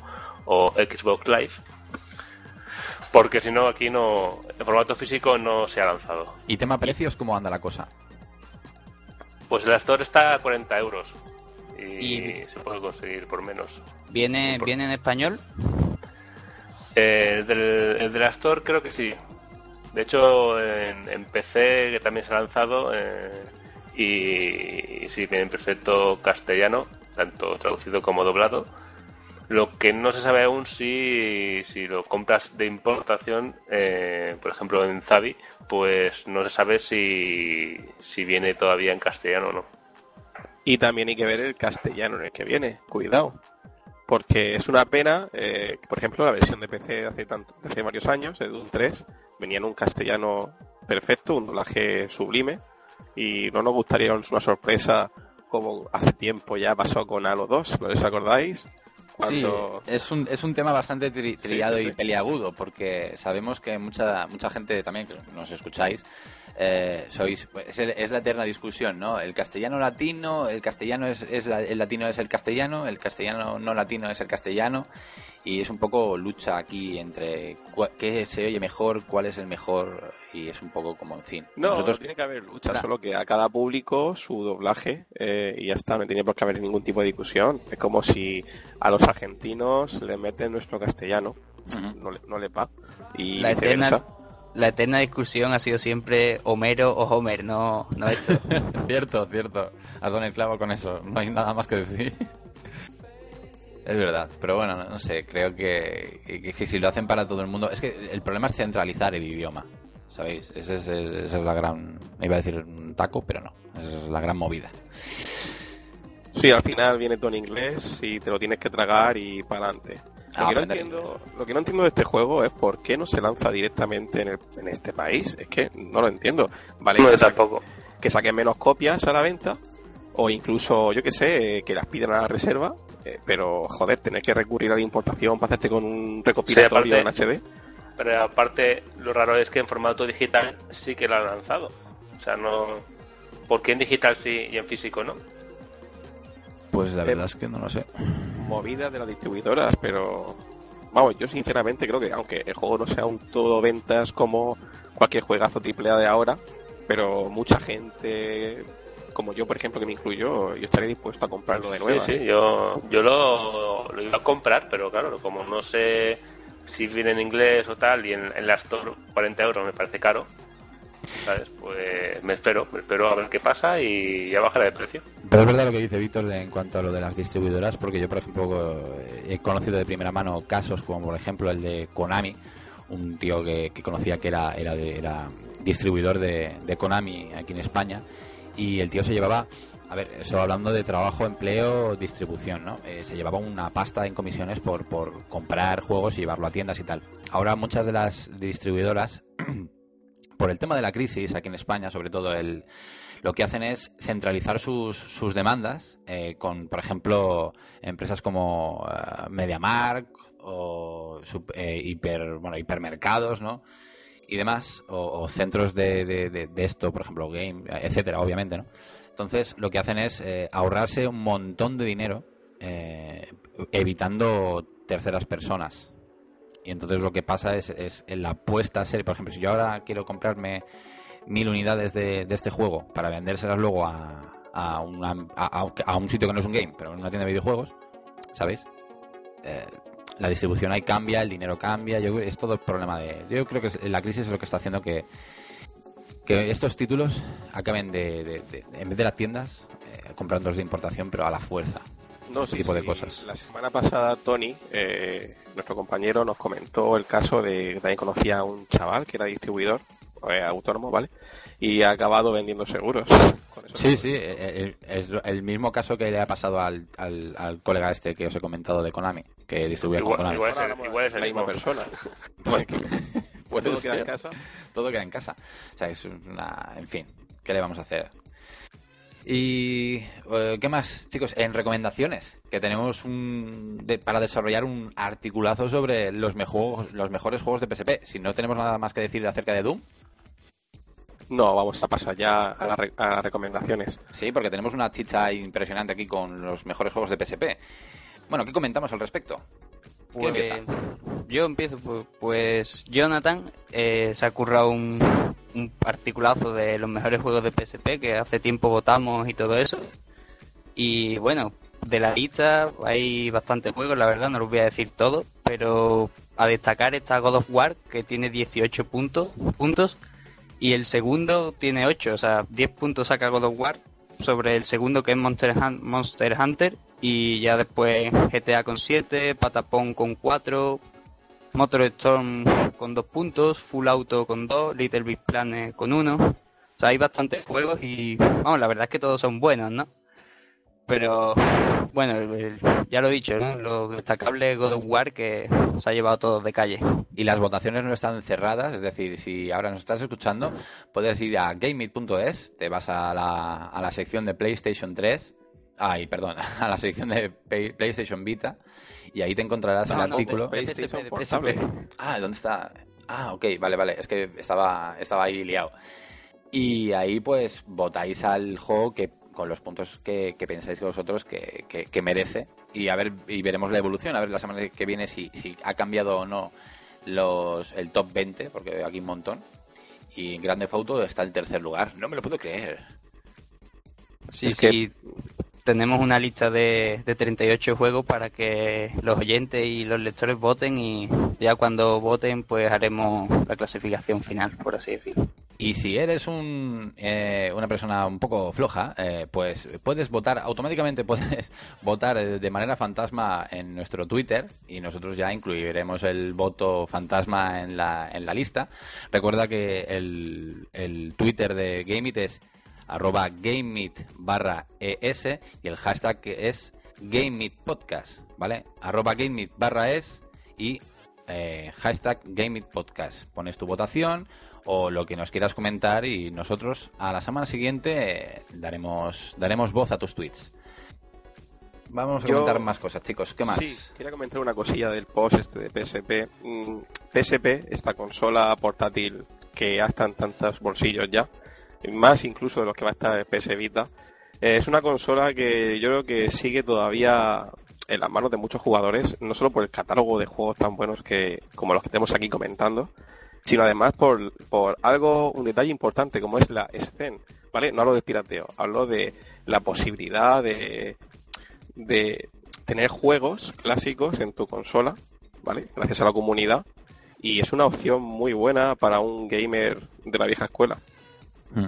o Xbox Live. Porque si no, aquí no, en formato físico no se ha lanzado. Y tema precios, ¿cómo anda la cosa? Pues la Store está a 40 euros y, Y- se puede conseguir por menos. ¿Viene, Por- ¿viene en español? Eh, el, del, el de la Store creo que sí. De hecho, en, PC que también se ha lanzado eh, y, sí, viene en perfecto castellano, tanto traducido como doblado. Lo que no se sabe aún si, si lo compras de importación, eh, por ejemplo en Zavi, pues no se sabe si, si viene todavía en castellano o no. Y también hay que ver el castellano en el que viene, cuidado. Porque es una pena, eh, que, por ejemplo, la versión de PC de hace, tanto, de hace varios años, de Doom 3, venía en un castellano perfecto, un doblaje sublime, y no nos gustaría una sorpresa como hace tiempo ya pasó con Halo 2, ¿no os acordáis? Sí, es un, es un tema bastante trillado y peliagudo, porque sabemos que mucha, mucha gente también, que nos escucháis, eh, sois es, la eterna discusión, ¿no? El castellano latino, el castellano es, es el latino es el castellano, el castellano no latino es el castellano y es un poco lucha aquí entre qué se oye mejor, cuál es el mejor y es un poco como en fin. No, Nosotros... tiene que haber lucha, solo que a cada público su doblaje eh, y ya está, no tiene por qué haber ningún tipo de discusión. Es como si a los argentinos le meten nuestro castellano, no, le, no le va y la viceversa la eterna discusión ha sido siempre Homero o Homer, no, no esto. cierto, cierto. Has dado el clavo con eso. No hay nada más que decir. es verdad. Pero bueno, no, sé. Creo que, que, si lo hacen para todo el mundo. Es que el problema es centralizar el idioma. ¿Sabéis? Esa es, es la gran. Me iba a decir un taco, pero no. es la gran movida. Sí, al final viene todo en inglés y te lo tienes que tragar y para adelante. Lo que, no entiendo, lo que no entiendo de este juego es por qué no se lanza directamente en, este país. Es que no lo entiendo. Vale, que, tampoco. que saquen menos copias a la venta o incluso, yo que sé, que las pidan a la reserva, eh, pero joder, tener que recurrir a la importación para hacerte con un recopilatorio en HD. Pero aparte, lo raro es que en formato digital sí que lo han lanzado. O sea, no. ¿Por qué en digital sí y en físico no? Pues la verdad es que no lo sé. Movida de las distribuidoras, pero vamos, yo sinceramente creo que aunque el juego no sea un todo ventas como cualquier juegazo AAA de ahora, pero mucha gente como yo, por ejemplo, que me incluyo, yo estaría dispuesto a comprarlo de nuevo. Sí, sí, yo, yo lo, lo, iba a comprar, pero claro, como no sé si viene en inglés o tal, y en, en la Store 40 euros me parece caro, ¿sabes? Pues me espero, me espero a ver qué pasa y ya bajará de precio. Pero es verdad lo que dice Víctor en cuanto a lo de las distribuidoras, porque yo, por ejemplo, he conocido de primera mano casos como, por ejemplo, el de Konami, un tío que, conocía que era, era, era distribuidor de, Konami aquí en España, y el tío se llevaba a ver, eso hablando de trabajo, empleo, distribución, ¿no? Eh, se llevaba una pasta en comisiones por, por comprar juegos y llevarlo a tiendas y tal. Ahora muchas de las distribuidoras por el tema de la crisis aquí en España, sobre todo, el, lo que hacen es centralizar sus, sus demandas eh, con, por ejemplo, empresas como uh, MediaMark o eh, hiper, bueno, hipermercados, ¿no? Y demás, o, centros de, de, esto, por ejemplo, Game, etcétera, obviamente, ¿no? Entonces, lo que hacen es ahorrarse un montón de dinero evitando terceras personas. Y entonces lo que pasa es, es en la apuesta a ser, por ejemplo, si yo ahora quiero comprarme mil unidades de, este juego para vendérselas luego a, a, a, un sitio que no es un game, pero en una tienda de videojuegos, ¿sabéis? Eh, la distribución ahí cambia, el dinero cambia, yo, es todo el problema de... Yo creo que la crisis es lo que está haciendo que, que estos títulos acaben de, en vez de las tiendas, eh, comprándolos de importación, pero a la fuerza. No, ese tipo de cosas. La semana pasada Tony, eh, nuestro compañero, nos comentó el caso de que también conocía a un chaval que era distribuidor eh, autónomo, ¿vale? Y ha acabado vendiendo seguros. sí, sí, eh, es el mismo caso que le ha pasado al, al, colega este que os he comentado de Konami, que distribuía con Konami. Igual es, la misma persona. pues, todo queda en casa. Todo queda en casa. O sea, es una... En fin, ¿qué le vamos a hacer? Y eh, qué más, chicos, en recomendaciones, que tenemos un, para desarrollar un articulazo sobre los, los mejores juegos de PSP. Si no tenemos nada más que decir acerca de Doom. No, vamos a pasar ya a, las recomendaciones. Sí, porque tenemos una chicha impresionante aquí con los mejores juegos de PSP. Bueno, ¿qué comentamos al respecto? ¿Quién pues? Yo empiezo, pues, pues Jonathan eh, se ha currado un, un articulazo de los mejores juegos de PSP que hace tiempo votamos y todo eso. Y bueno, de la lista hay bastantes juegos, la verdad, no los voy a decir todos, pero a destacar está God of War, que tiene 18 puntos, puntos y el segundo tiene 8, o sea, 10 puntos saca God of War sobre el segundo que es Monster, Monster Hunter y ya después GTA con 7, Patapon con 4, Motor Storm con dos puntos, Full Auto con dos, Little Big Planet con uno. O sea, hay bastantes juegos y, vamos, la verdad es que todos son buenos, ¿no? Pero bueno, ya lo he dicho, ¿no? lo destacable God of War que se ha llevado todo de calle. Y las votaciones no están cerradas, es decir, si ahora nos estás escuchando, puedes ir a gameit.es, te vas a la, a la sección de PlayStation 3, ay, perdón, a la sección de PlayStation Vita, y ahí te encontrarás el artículo. PlayStation Ah, ¿dónde está? Ah, ok, vale, vale, es que estaba, estaba ahí liado. Y ahí pues votáis al juego que con los puntos que, pensáis que vosotros que, que, merece y a ver y veremos la evolución, a ver la semana que viene si, si ha cambiado o no los el top 20, porque aquí un montón. Y en Grande Fauto está el tercer lugar. No me lo puedo creer. Sí, sí. Tenemos una lista de, de 38 juegos para que los oyentes y los lectores voten y ya cuando voten pues haremos la clasificación final, por así decirlo. Y si eres un, eh, una persona un poco floja, eh, pues puedes votar, automáticamente puedes votar de manera fantasma en nuestro Twitter y nosotros ya incluiremos el voto fantasma en la, en la lista. Recuerda que el, el Twitter de Gameit es arroba GameMeet barra ES y el hashtag es GameMeetPodcast, ¿vale? Arroba GameMeet barra ES y eh, hashtag GameMeetPodcast. Pones tu votación o lo que nos quieras comentar y nosotros a la semana siguiente eh, daremos, daremos voz a tus tweets. Vamos a comentar más cosas, chicos. ¿Qué más? Sí, quería comentar una cosilla del post este de PSP. PSP, mm, esta consola portátil que ya está en tantos bolsillos ya, más incluso de los que va a estar PS Vita, eh, es una consola que yo creo que sigue todavía en las manos de muchos jugadores, no solo por el catálogo de juegos tan buenos que como los que tenemos aquí comentando, sino además por, por algo, un detalle importante como es la escena, ¿vale? No hablo de pirateo, hablo de la posibilidad de, de tener juegos clásicos en tu consola, ¿vale? Gracias a la comunidad. Y es una opción muy buena para un gamer de la vieja escuela. Hmm.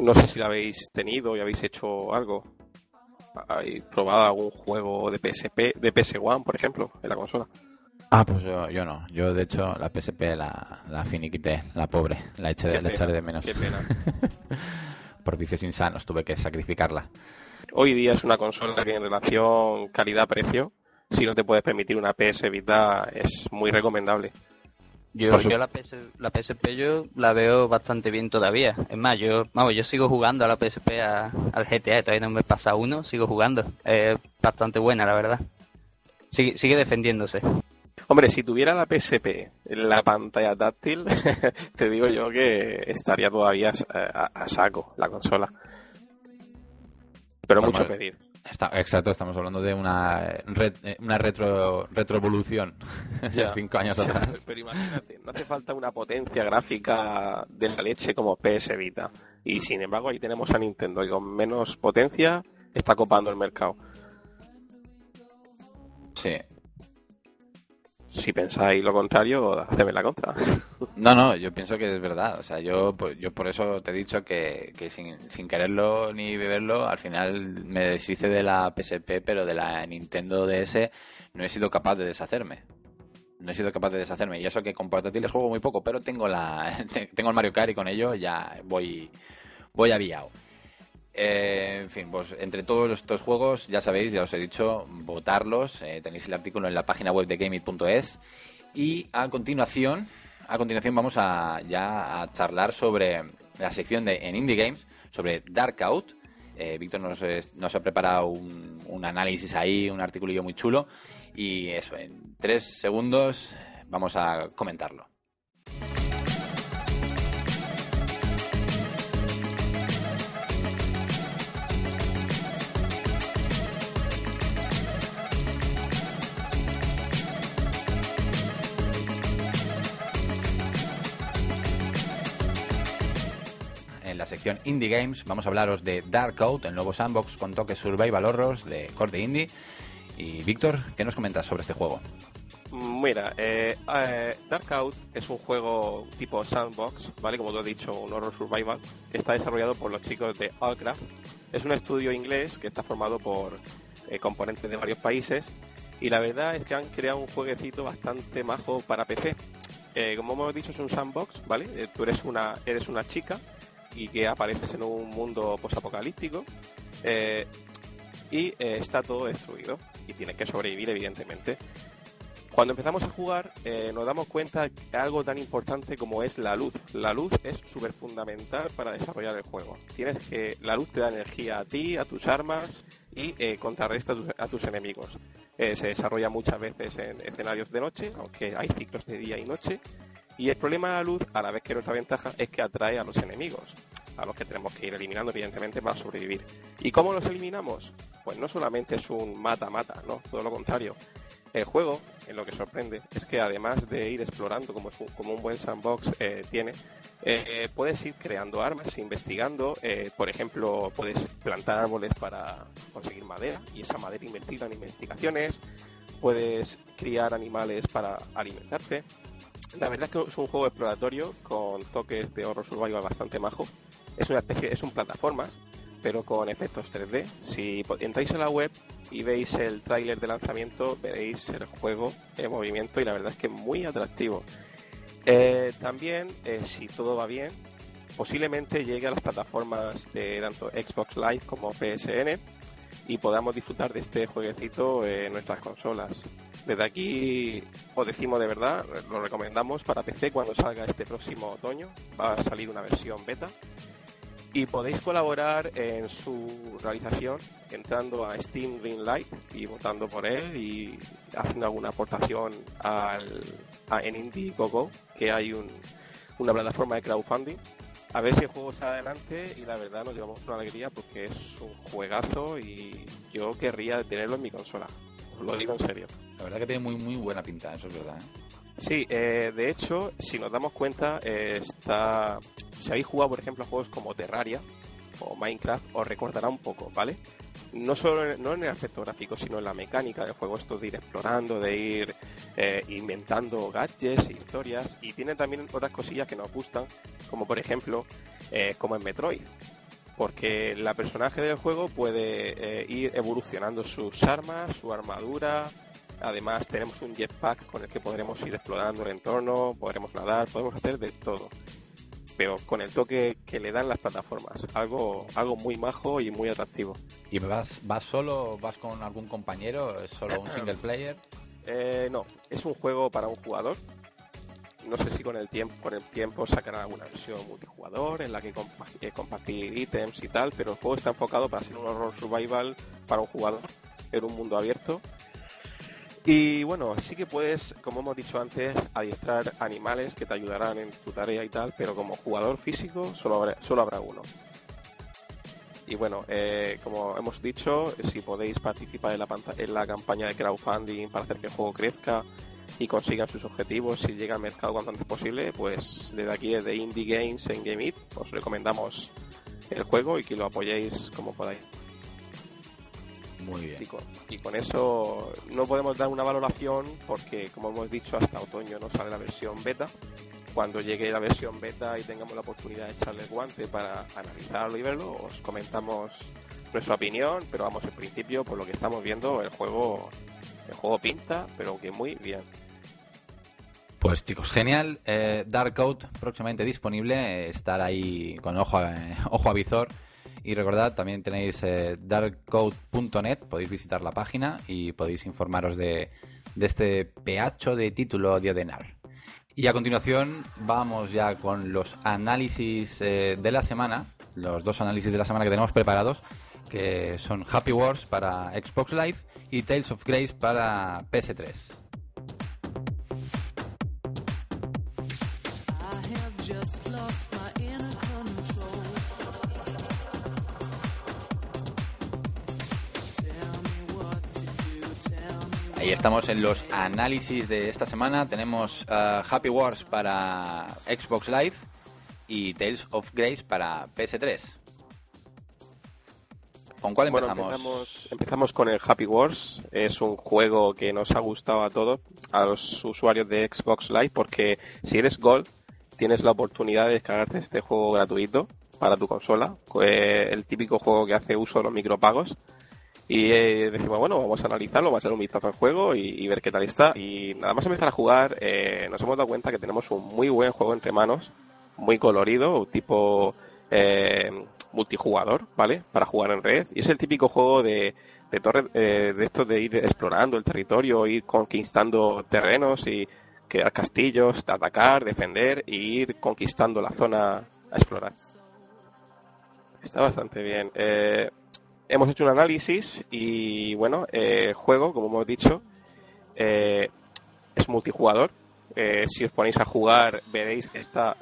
No sé si la habéis tenido y habéis hecho algo. ¿Habéis probado algún juego de PSP, de PS1, por ejemplo, en la consola? Ah, pues yo, yo no. Yo, de hecho, la PSP la, la finiquité, la pobre. La eché de, echaré de menos. Qué pena. Por vicios insanos tuve que sacrificarla. Hoy día es una consola que en relación calidad-precio, si no te puedes permitir una PS Vita, es muy recomendable. Yo, yo la, PS, la PSP yo la veo bastante bien todavía. Es más, yo vamos, yo sigo jugando a la PSP al GTA, todavía no me pasa uno, sigo jugando. Es bastante buena, la verdad. Sigue, sigue defendiéndose. Hombre, si tuviera la PSP la pantalla táctil, te digo yo que estaría todavía a, saco la consola. Pero mucho pedir. Exacto, estamos hablando de una, una retro, retroevolución de cinco años atrás. Pero imagínate, no hace falta una potencia gráfica de la leche como PS Vita. Y sin embargo, ahí tenemos a Nintendo y con menos potencia está copando el mercado. Sí, si pensáis lo contrario, hacedme la contra. No, no, yo pienso que es verdad. O sea, yo, pues, yo por eso te he dicho que, sin, sin quererlo ni beberlo, al final me deshice de la PSP, pero de la Nintendo DS no he sido capaz de deshacerme. No he sido capaz de deshacerme. Y eso que con portátiles juego muy poco, pero tengo la tengo el Mario Kart y con ello ya voy, voy aviado. Eh, en fin, pues entre todos estos juegos, ya sabéis, ya os he dicho, votarlos. Eh, tenéis el artículo en la página web de gameit.es. Y a continuación, a continuación vamos a ya a charlar sobre la sección de en Indie Games, sobre Dark Out. Eh, Víctor nos, ha preparado un, un análisis ahí, un artículo muy chulo. Y eso, en tres segundos vamos a comentarlo. Indie Games vamos a hablaros de Dark Out, el nuevo sandbox con toques survival horrors de Core Indie. Y Víctor, ¿qué nos comentas sobre este juego? Mira, eh, eh, Dark Out es un juego tipo sandbox, ¿vale? Como tú has dicho, un horror survival, que está desarrollado por los chicos de Allcraft. Es un estudio inglés que está formado por eh, componentes de varios países y la verdad es que han creado un jueguecito bastante majo para PC. como hemos dicho, es un sandbox, ¿vale? tú eres una, eres una chica y que apareces en un mundo posapocalíptico. Eh, y eh, está todo destruido y tiene que sobrevivir evidentemente. Cuando empezamos a jugar eh, nos damos cuenta de algo tan importante como es la luz. La luz es súper fundamental para desarrollar el juego. Tienes que la luz te da energía a ti, a tus armas y eh, contrarresta a tus, enemigos. Eh, se desarrolla muchas veces en escenarios de noche, aunque hay ciclos de día y noche. Y el problema de la luz, a la vez que nuestra ventaja, es que atrae a los enemigos, a los que tenemos que ir eliminando, evidentemente, para sobrevivir. ¿Y cómo los eliminamos? Pues no solamente es un mata-mata, ¿no? Todo lo contrario. El juego, en lo que sorprende, es que además de ir explorando como, como un buen sandbox eh, tiene, eh, puedes ir creando armas, investigando. Eh, por ejemplo, puedes plantar árboles para conseguir madera y esa madera invertirla en investigaciones. Puedes criar animales para alimentarte. La verdad es que es un juego exploratorio con toques de horror survival bastante majo. Es una especie, es un plataformas pero con efectos 3D. Si entráis en la web y veis el tráiler de lanzamiento, veréis el juego en movimiento y la verdad es que es muy atractivo. Eh, también, eh, si todo va bien, posiblemente llegue a las plataformas de tanto Xbox Live como PSN y podamos disfrutar de este jueguecito en nuestras consolas. Desde aquí os decimos de verdad, lo recomendamos para PC cuando salga este próximo otoño. Va a salir una versión beta y podéis colaborar en su realización entrando a Steam Greenlight y votando por él y haciendo alguna aportación al, a, en Indiegogo, que hay una plataforma de crowdfunding. A ver si el juego sale adelante y la verdad nos llevamos una alegría porque es un juegazo y yo querría tenerlo en mi consola. Lo digo en serio. La verdad que tiene muy muy buena pinta, eso es verdad. ¿eh? Sí, eh, de hecho, si nos damos cuenta, eh, está. Si habéis jugado, por ejemplo, a juegos como Terraria o Minecraft, os recordará un poco, ¿vale? No solo no en el aspecto gráfico, sino en la mecánica del juego, esto de ir explorando, de ir inventando gadgets e historias. Y tiene también otras cosillas que nos gustan, como por ejemplo, como en Metroid. Porque la personaje del juego puede ir evolucionando sus armas, su armadura, Además tenemos un jetpack con el que podremos ir explorando el entorno, podremos nadar, podemos hacer de todo. Pero con el toque que le dan las plataformas, algo, algo muy majo y muy atractivo. ¿Y vas, vas solo, vas con algún compañero? ¿Es solo un single player? Eh, no, es un juego para un jugador. No sé si con el tiempo, con el tiempo sacarán alguna versión multijugador en la que eh, compartir ítems y tal, pero el juego está enfocado para ser un horror survival para un jugador en un mundo abierto y bueno, sí que puedes, como hemos dicho antes, adiestrar animales que te ayudarán en tu tarea y tal, pero como jugador físico solo habrá, solo habrá uno. Y bueno, eh, como hemos dicho, si podéis participar en la campaña de crowdfunding para hacer que el juego crezca y consigan sus objetivos y llegue al mercado cuanto antes posible, pues desde aquí, desde Indie Games en Game It, os recomendamos el juego y que lo apoyéis como podáis. Muy bien. Y con, eso no podemos dar una valoración porque, como hemos dicho, hasta otoño no sale la versión beta. Cuando llegue la versión beta y tengamos la oportunidad de echarle el guante para analizarlo y verlo, os comentamos nuestra opinión, pero vamos, en principio, por lo que estamos viendo, el juego, el juego pinta, pero que muy bien. Pues chicos, genial. Eh, Dark Code próximamente disponible. Estar ahí con ojo ojo a visor y recordad, también tenéis eh, darkcode.net, podéis visitar la página y podéis informaros de, este peacho de título de Odenar. Y a continuación vamos ya con los análisis eh, de la semana, los dos análisis de la semana que tenemos preparados, que son Happy Wars para Xbox Live y Tales of Grace para PS3. Ahí estamos en los análisis de esta semana. Tenemos uh, Happy Wars para Xbox Live y Tales of Grace para PS3. ¿Con cuál empezamos? empezamos? con el Happy Wars. Es un juego que nos ha gustado a todos, a los usuarios de Xbox Live, porque si eres Gold, tienes la oportunidad de descargarte este juego gratuito para tu consola. Eh, el típico juego que hace uso de los micropagos y eh, decimos, bueno, vamos a analizarlo, vamos a hacer un vistazo al juego y, ver qué tal está. Y nada más empezar a jugar, eh, nos hemos dado cuenta que tenemos un muy buen juego entre manos, muy colorido, tipo eh, multijugador, ¿vale? Para jugar en red. Y es el típico juego de, de torre, eh, de esto de ir explorando el territorio, ir conquistando terrenos y crear castillos, atacar, defender e ir conquistando la zona a explorar. Está bastante bien. Eh, hemos hecho un análisis y bueno, el eh, juego, como hemos dicho, eh, es multijugador. si os ponéis a jugar veréis que está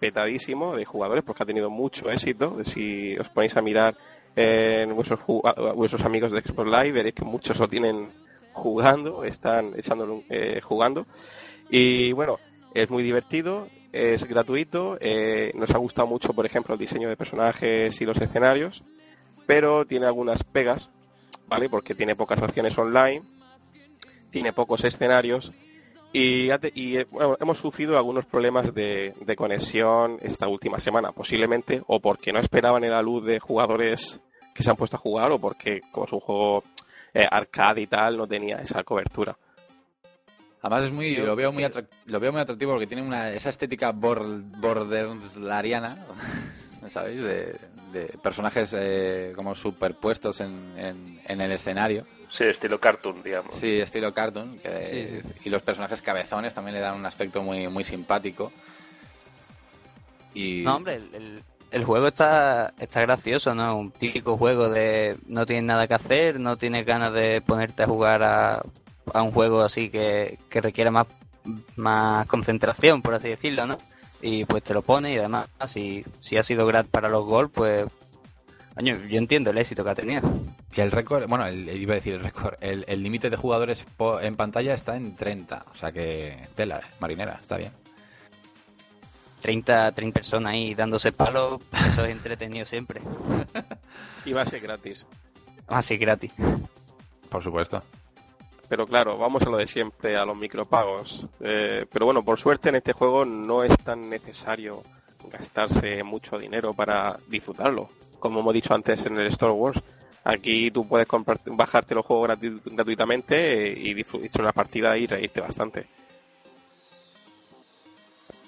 petadísimo de jugadores porque ha tenido mucho éxito. Si os ponéis a mirar en vuestros, vuestros amigos de Xbox Live veréis que muchos lo tienen jugando, están echándolo jugando. Y bueno, es muy divertido, es gratuito, eh, nos ha gustado mucho, por ejemplo, el diseño de personajes y los escenarios, pero tiene algunas pegas, ¿vale? Porque tiene pocas opciones online, tiene pocos escenarios y, eh, hemos sufrido algunos problemas de, conexión esta última semana, posiblemente o porque no esperaban en la luz de jugadores que se han puesto a jugar o porque como es un juego eh, arcade y tal no tenía esa cobertura. Además es muy, lo veo muy lo veo muy atractivo porque tiene una esa estética borderlariana, ¿sabéis? De, personajes eh, como superpuestos en, en, el escenario. Sí, estilo cartoon, digamos. Sí, estilo cartoon. Y los personajes cabezones también le dan un aspecto muy, muy simpático. Y... No, hombre, el, el, juego está, está gracioso, ¿no? Un típico juego de no tienes nada que hacer, no tienes ganas de ponerte a jugar a a un juego así que, que requiera más, más concentración, por así decirlo, ¿no? Y pues te lo pone y además, si, si ha sido gratis para los gols, pues yo entiendo el éxito que ha tenido. Que el récord, bueno, iba a decir el récord, el límite de jugadores en pantalla está en 30, o sea que tela, marinera, está bien. 30, 30 personas ahí dándose palos, eso es entretenido siempre. y va a ser gratis. Va a ser gratis. Por supuesto. Pero claro, vamos a lo de siempre, a los micropagos. Eh, pero bueno, por suerte en este juego no es tan necesario gastarse mucho dinero para disfrutarlo. Como hemos dicho antes en el Star Wars, aquí tú puedes comprar, bajarte los juegos gratuitamente y disfrutar una partida y reírte bastante.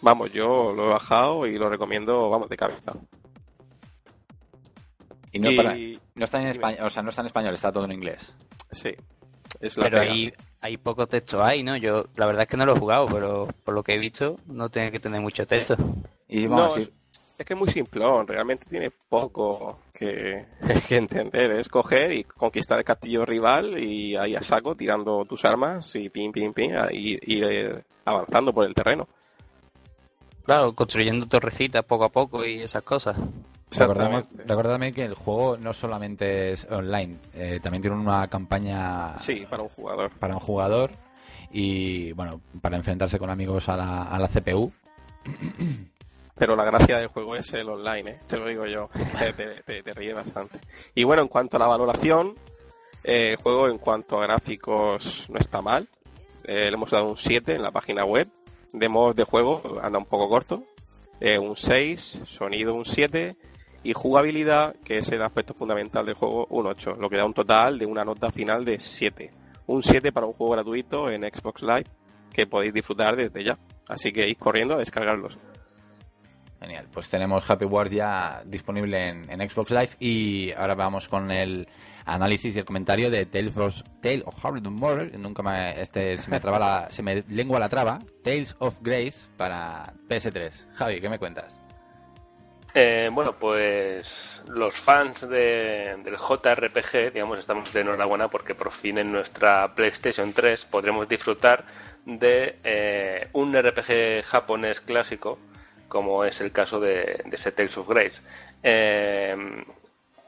Vamos, yo lo he bajado y lo recomiendo, vamos, de cabeza. Y no, Para, no está en español, o sea, no está en español, está todo en inglés. Sí, pero ahí hay poco texto ahí, ¿no? Yo la verdad es que no lo he jugado, pero por lo que he visto no tiene que tener mucho texto. Y vamos es, que es muy simplón, realmente tiene poco que, entender. Es coger y conquistar el castillo rival y ahí a saco tirando tus armas y pim, pim, pim, y ir avanzando por el terreno. Claro, construyendo torrecitas poco a poco y esas cosas. Recuérdame que el juego no solamente es online, eh, también tiene una campaña. Sí, para un jugador. Para un jugador y, bueno, para enfrentarse con amigos a la, a la CPU. Pero la gracia del juego es el online, ¿eh? te lo digo yo. te, te, ríe bastante. Y bueno, en cuanto a la valoración, eh, el juego en cuanto a gráficos no está mal. le hemos dado un 7 en la página web. De modos de juego anda un poco corto. un 6, sonido un 7 y jugabilidad, que es el aspecto fundamental del juego, un 8, lo que da un total de una nota final de 7. Un 7 para un juego gratuito en Xbox Live que podéis disfrutar desde ya. Así que ir corriendo a descargarlos. Genial, pues tenemos Happy Wars ya disponible en, Xbox Live y ahora vamos con el análisis y el comentario de Tales of, Tale of Murder, nunca me, este, se me traba la, se me lengua la traba, Tales of Grace para PS3. Javi, ¿qué me cuentas? Eh, bueno, pues los fans del JRPG, digamos, estamos de enhorabuena porque por fin en nuestra PlayStation 3 podremos disfrutar de eh, un RPG japonés clásico, como es el caso de, de of Grace. Eh,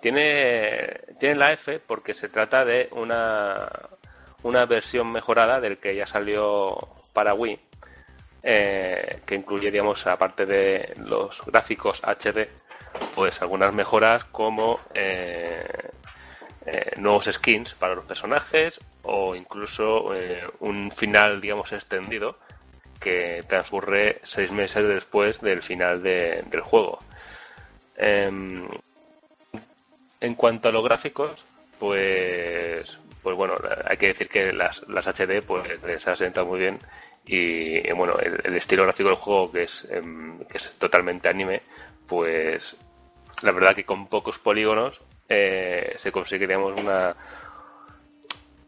tiene, la F porque se trata de una versión mejorada del que ya salió para Wii eh, que incluye, digamos, aparte de los gráficos HD, pues algunas mejoras como eh, eh, nuevos skins para los personajes o incluso un final, digamos, extendido que transcurre seis meses después del final del juego. Em, en cuanto a los gráficos, pues, pues bueno, hay que decir que las, las HD pues les ha sentado muy bien y bueno, el, estilo gráfico del juego, que es, em, que es totalmente anime, pues la verdad que con pocos polígonos eh, se consigue, digamos, una,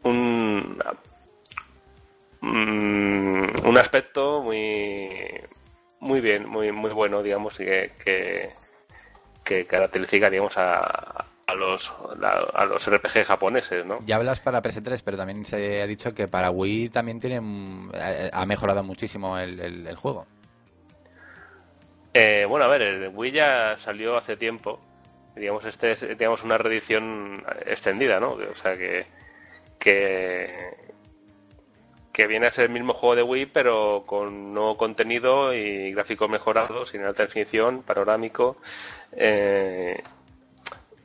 un, mm, un aspecto muy muy bien, muy muy bueno, digamos, que, que, que caracteriza, digamos, a, a los, a, los RPG japoneses, ¿no? Ya hablas para PS3, pero también se ha dicho que para Wii también tiene, ha mejorado muchísimo el, el, juego. Eh, bueno, a ver, el Wii ya salió hace tiempo. Digamos, este es digamos, una reedición extendida, ¿no? O sea, que, que, que viene a ser el mismo juego de Wii, pero con nuevo contenido y gráficos mejorados, sin alta definición, panorámico. Eh,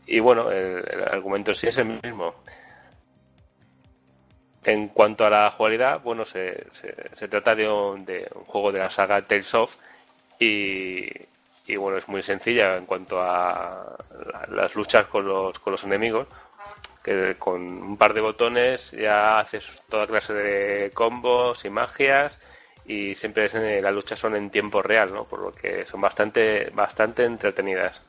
y bueno, el, argumento en sí es el mismo. En cuanto a la jugabilidad, bueno, se, se, trata de un, de un, juego de la saga Tales of y, y, bueno, es muy sencilla en cuanto a las luchas con los, con los enemigos, que con un par de botones ya haces toda clase de combos y magias y siempre las luchas son en tiempo real, ¿no? Por lo que son bastante, bastante entretenidas.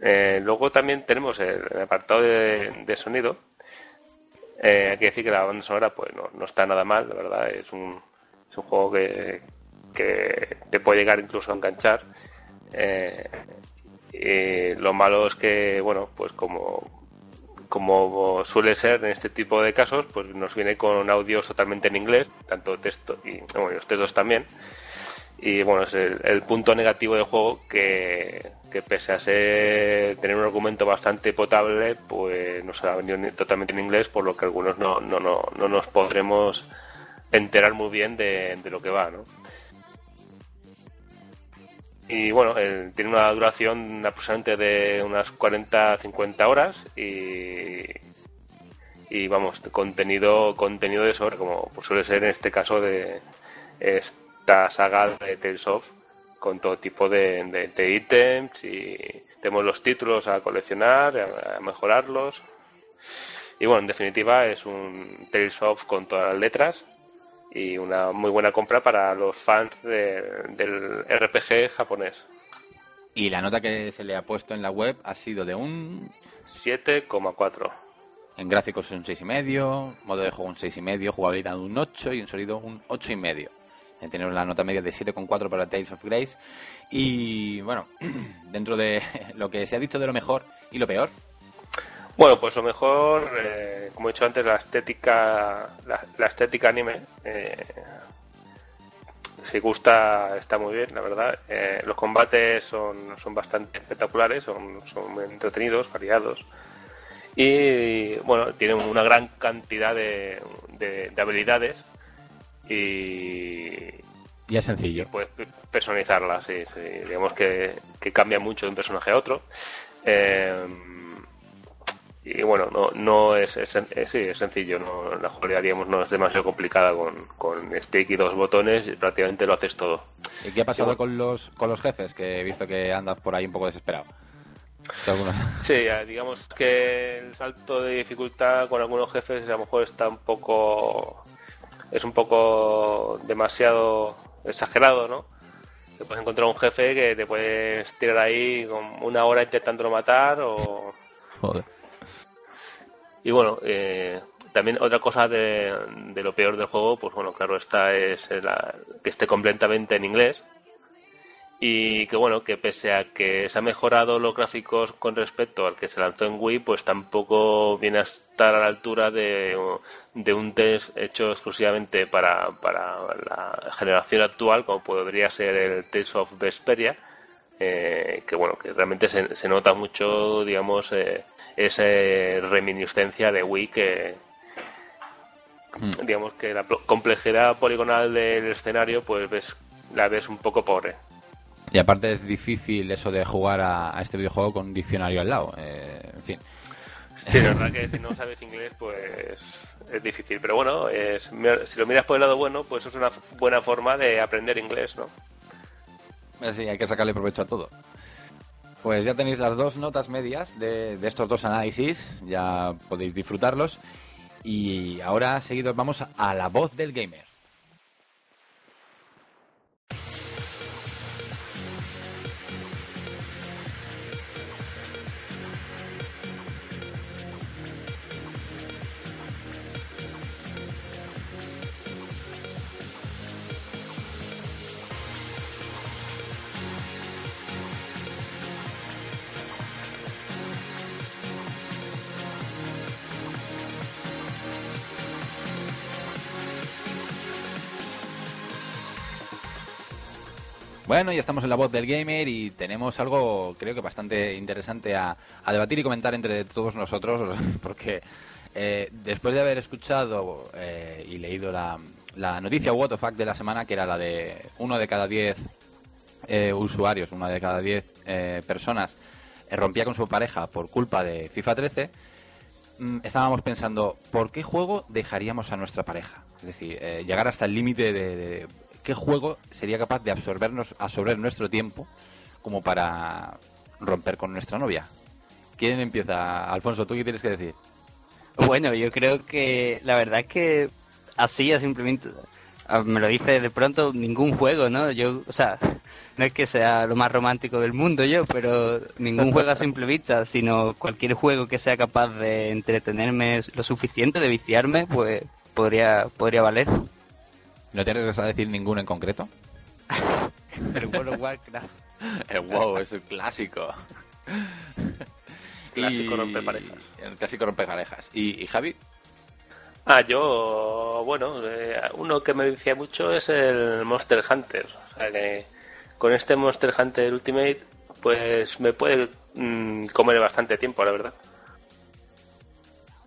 Eh, luego también tenemos el, apartado de, sonido. Eh, hay que decir que la banda sonora pues no, está nada mal, la verdad. Es un, es un juego que, que te puede llegar incluso a enganchar. Eh, lo malo es que, bueno, pues como, como suele ser en este tipo de casos, pues nos viene con audios totalmente en inglés, tanto texto y bueno, los textos también. Y bueno, es el, punto negativo del juego que, pese a ser, tener un argumento bastante potable, pues nos ha venido totalmente en inglés, por lo que algunos no, no, no, no nos podremos enterar muy bien de, lo que va, ¿no? Y bueno, tiene una duración aproximadamente de unas 40-50 horas y, y vamos, contenido contenido de sobra, como suele ser en este caso de esta saga de Tales of con todo tipo de, ítems y tenemos los títulos a coleccionar, a, mejorarlos. Y bueno, en definitiva es un Tales of con todas las letras y una muy buena compra para los fans del RPG japonés. Y la nota que se le ha puesto en la web ha sido de un 7,4. En gráficos un 6,5, modo de juego un 6,5, jugabilidad un 8 y en sonido un 8,5. Tenemos la nota media de 7,4 para Tales of Grace. Y bueno, dentro de lo que se ha dicho de lo mejor y lo peor. Bueno, pues lo mejor, eh, como he dicho antes, la estética, la, estética anime. Eh, si gusta, está muy bien, la verdad. Eh, los combates son, son bastante espectaculares, son, son entretenidos, variados. Y bueno, tienen una gran cantidad de, de habilidades y, y es sencillo. Puedes personalizarla, sí, sí. Digamos que, cambia mucho de un personaje a otro. Eh, y bueno, no, no es, es, sí, es sencillo. No, la jugabilidad, digamos, no es demasiado complicada con, con stick y dos botones. Y prácticamente lo haces todo. ¿Y qué ha pasado con, los, con los jefes? Que he visto que andas por ahí un poco desesperado. Sí, digamos que el salto de dificultad con algunos jefes a lo mejor está un poco es un poco demasiado exagerado, ¿no? Te puedes encontrar un jefe que te puedes tirar ahí con una hora intentándolo matar o... Joder. Y bueno, eh, también otra cosa de, de, lo peor del juego, pues bueno, claro, esta es la, que esté completamente en inglés y que bueno, que pese a que se ha mejorado los gráficos con respecto al que se lanzó en Wii, pues tampoco viene a estar a la altura de, un test hecho exclusivamente para, para la generación actual, como podría ser el Tales of Vesperia, eh, que bueno, que realmente se, nota mucho, digamos, eh, esa reminiscencia de Wii que, hmm. digamos que la complejidad poligonal del escenario, pues ves, la ves un poco pobre. Y aparte es difícil eso de jugar a, este videojuego con un diccionario al lado. Eh, en fin. Sí, la verdad que si no sabes inglés, pues es difícil. Pero bueno, es, si lo miras por el lado bueno, pues es una buena forma de aprender inglés, ¿no? Eh, sí, hay que sacarle provecho a todo. Pues ya tenéis las dos notas medias de, de estos dos análisis, ya podéis disfrutarlos. Y ahora seguidos vamos a la voz del gamer. Bueno, ya estamos en la voz del gamer y tenemos algo creo que bastante interesante a, debatir y comentar entre todos nosotros, porque eh, después de haber escuchado eh, y leído la, noticia What the fuck de la semana, que era la de uno de cada diez eh, usuarios, una de cada diez eh, personas eh, rompía con su pareja por culpa de FIFA 13, mm, estábamos pensando, ¿por qué juego dejaríamos a nuestra pareja? Es decir, eh, llegar hasta el límite de qué juego sería capaz de absorbernos, absorber nuestro tiempo como para romper con nuestra novia. ¿Quién empieza? Alfonso, ¿tú qué tienes que decir? Bueno, yo creo que la verdad es que así, a simplemente, me lo dice de pronto, ningún juego, ¿no? Yo, o sea, no es que sea lo más romántico del mundo yo, pero ningún juego a simple vista, sino cualquier juego que sea capaz de entretenerme lo suficiente, de viciarme, pues podría, podría valer. ¿No te arriesgas a decir ninguno en concreto? El World of Warcraft. El WoW es el clásico. Clásico rompeparejas. El clásico rompeparejas. ¿Y, y Javi? Ah, yo, bueno, eh, uno que me decía mucho es el Monster Hunter. O sea que con este Monster Hunter Ultimate, pues me puede mm, comer bastante tiempo, la verdad.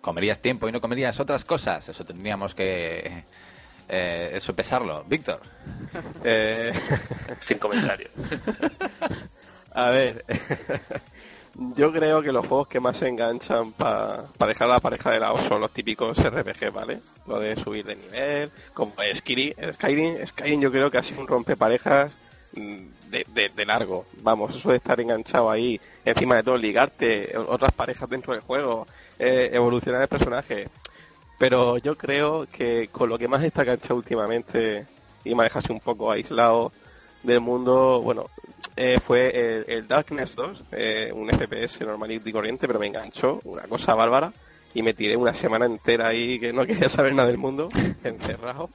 ¿Comerías tiempo y no comerías otras cosas? Eso tendríamos que... eh, eso pesarlo. Víctor. Eh, Sin comentarios. a ver, yo creo que los juegos que más se enganchan para dejar a la pareja de lado son los típicos RPG, ¿vale? Lo de subir de nivel, como Skyrim, Skyrim, Skyrim yo creo que ha sido un rompeparejas mm, de, de, de largo. Vamos, eso de estar enganchado ahí, encima de todo, ligarte otras parejas dentro del juego, eh, evolucionar el personaje. Pero yo creo que con lo que más está enganchado últimamente y me ha dejado así un poco aislado del mundo, bueno, eh, fue el, el Darkness 2, eh, un FPS normalito y corriente, pero me enganchó, una cosa bárbara, y me tiré una semana entera ahí que no quería saber nada del mundo, encerrado,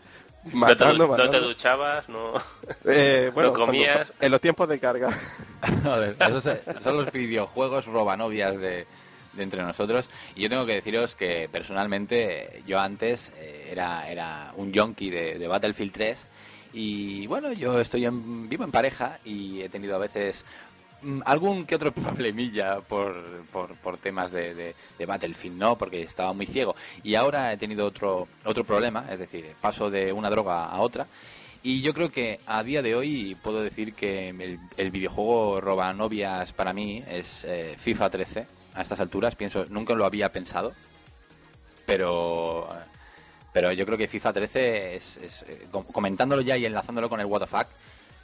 matando, no, te, du- no te matando. duchabas, no. Eh, bueno, no comías. cuando- en los tiempos de carga. Joder, esos son los videojuegos robanovias de, de entre nosotros. Y yo tengo que deciros que personalmente yo antes eh, era, era un junkie de, Battlefield 3. Y bueno, yo estoy en, vivo en pareja y he tenido a veces mm, algún que otro problemilla por, por, por temas de Battlefield, ¿no? Porque estaba muy ciego. Y ahora he tenido otro, otro problema, es decir, paso de una droga a otra. Y yo creo que a día de hoy puedo decir que el, el videojuego roba novias para mí es eh, FIFA 13. A estas alturas pienso, nunca lo había pensado, pero pero yo creo que FIFA 13 es, es, eh, com- comentándolo ya y enlazándolo con el Fuck,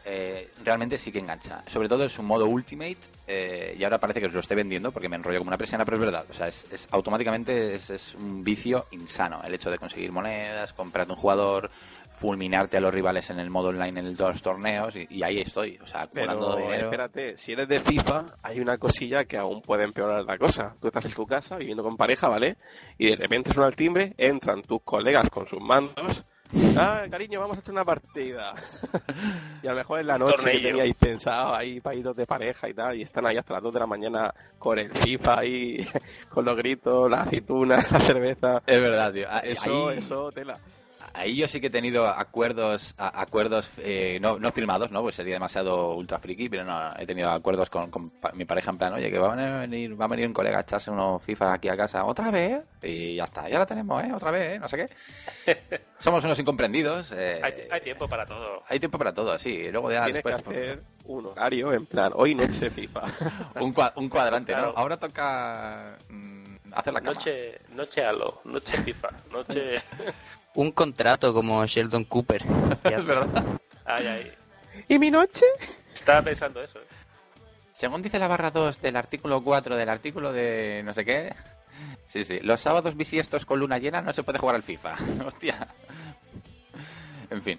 eh, realmente sí que engancha. Sobre todo en su modo Ultimate, eh, y ahora parece que os lo esté vendiendo porque me enrollo como una persiana, pero es verdad. O sea, es, es- automáticamente es, es un vicio insano el hecho de conseguir monedas, comprarte un jugador, fulminarte a los rivales en el modo online en los torneos, y, y ahí estoy, o sea, acumulando Pero dinero. espérate, si eres de FIFA, hay una cosilla que aún puede empeorar la cosa. Tú estás en tu casa viviendo con pareja, ¿vale? Y de repente suena el timbre, entran tus colegas con sus mandos. Ah, cariño, vamos a hacer una partida. y a lo mejor es la noche que teníais pensado ahí para iros de pareja y tal, y están ahí hasta las 2 de la mañana con el FIFA ahí, con los gritos, las aceitunas, la cerveza. Es verdad, tío. Ah, Eso, ahí- eso, tela. Ahí yo sí que he tenido acuerdos, a- acuerdos eh, no, no firmados, ¿no? Pues sería demasiado ultra friki, pero no, he tenido acuerdos con, con pa- mi pareja en plan, oye, que va a venir, va a venir un colega a echarse unos FIFA aquí a casa otra vez y ya está, ya la tenemos, ¿eh? Otra vez, ¿eh? No sé qué. Somos unos incomprendidos. eh, Hay, hay tiempo para todo. hay tiempo para todo, sí. Y luego ya Tienes después que pues, hacer un horario en plan, hoy noche FIFA. un, cua- un cuadrante, Claro. ¿no? Ahora toca mm, hacer la cama. Noche, noche Halo, noche FIFA, noche. Un contrato como Sheldon Cooper. Es verdad. Ay, ay. ¿Y mi noche? Estaba pensando eso. ¿eh? Según dice la barra 2 del artículo 4 del artículo de no sé qué. Sí, sí. Los sábados bisiestos con luna llena no se puede jugar al FIFA. Hostia. En fin.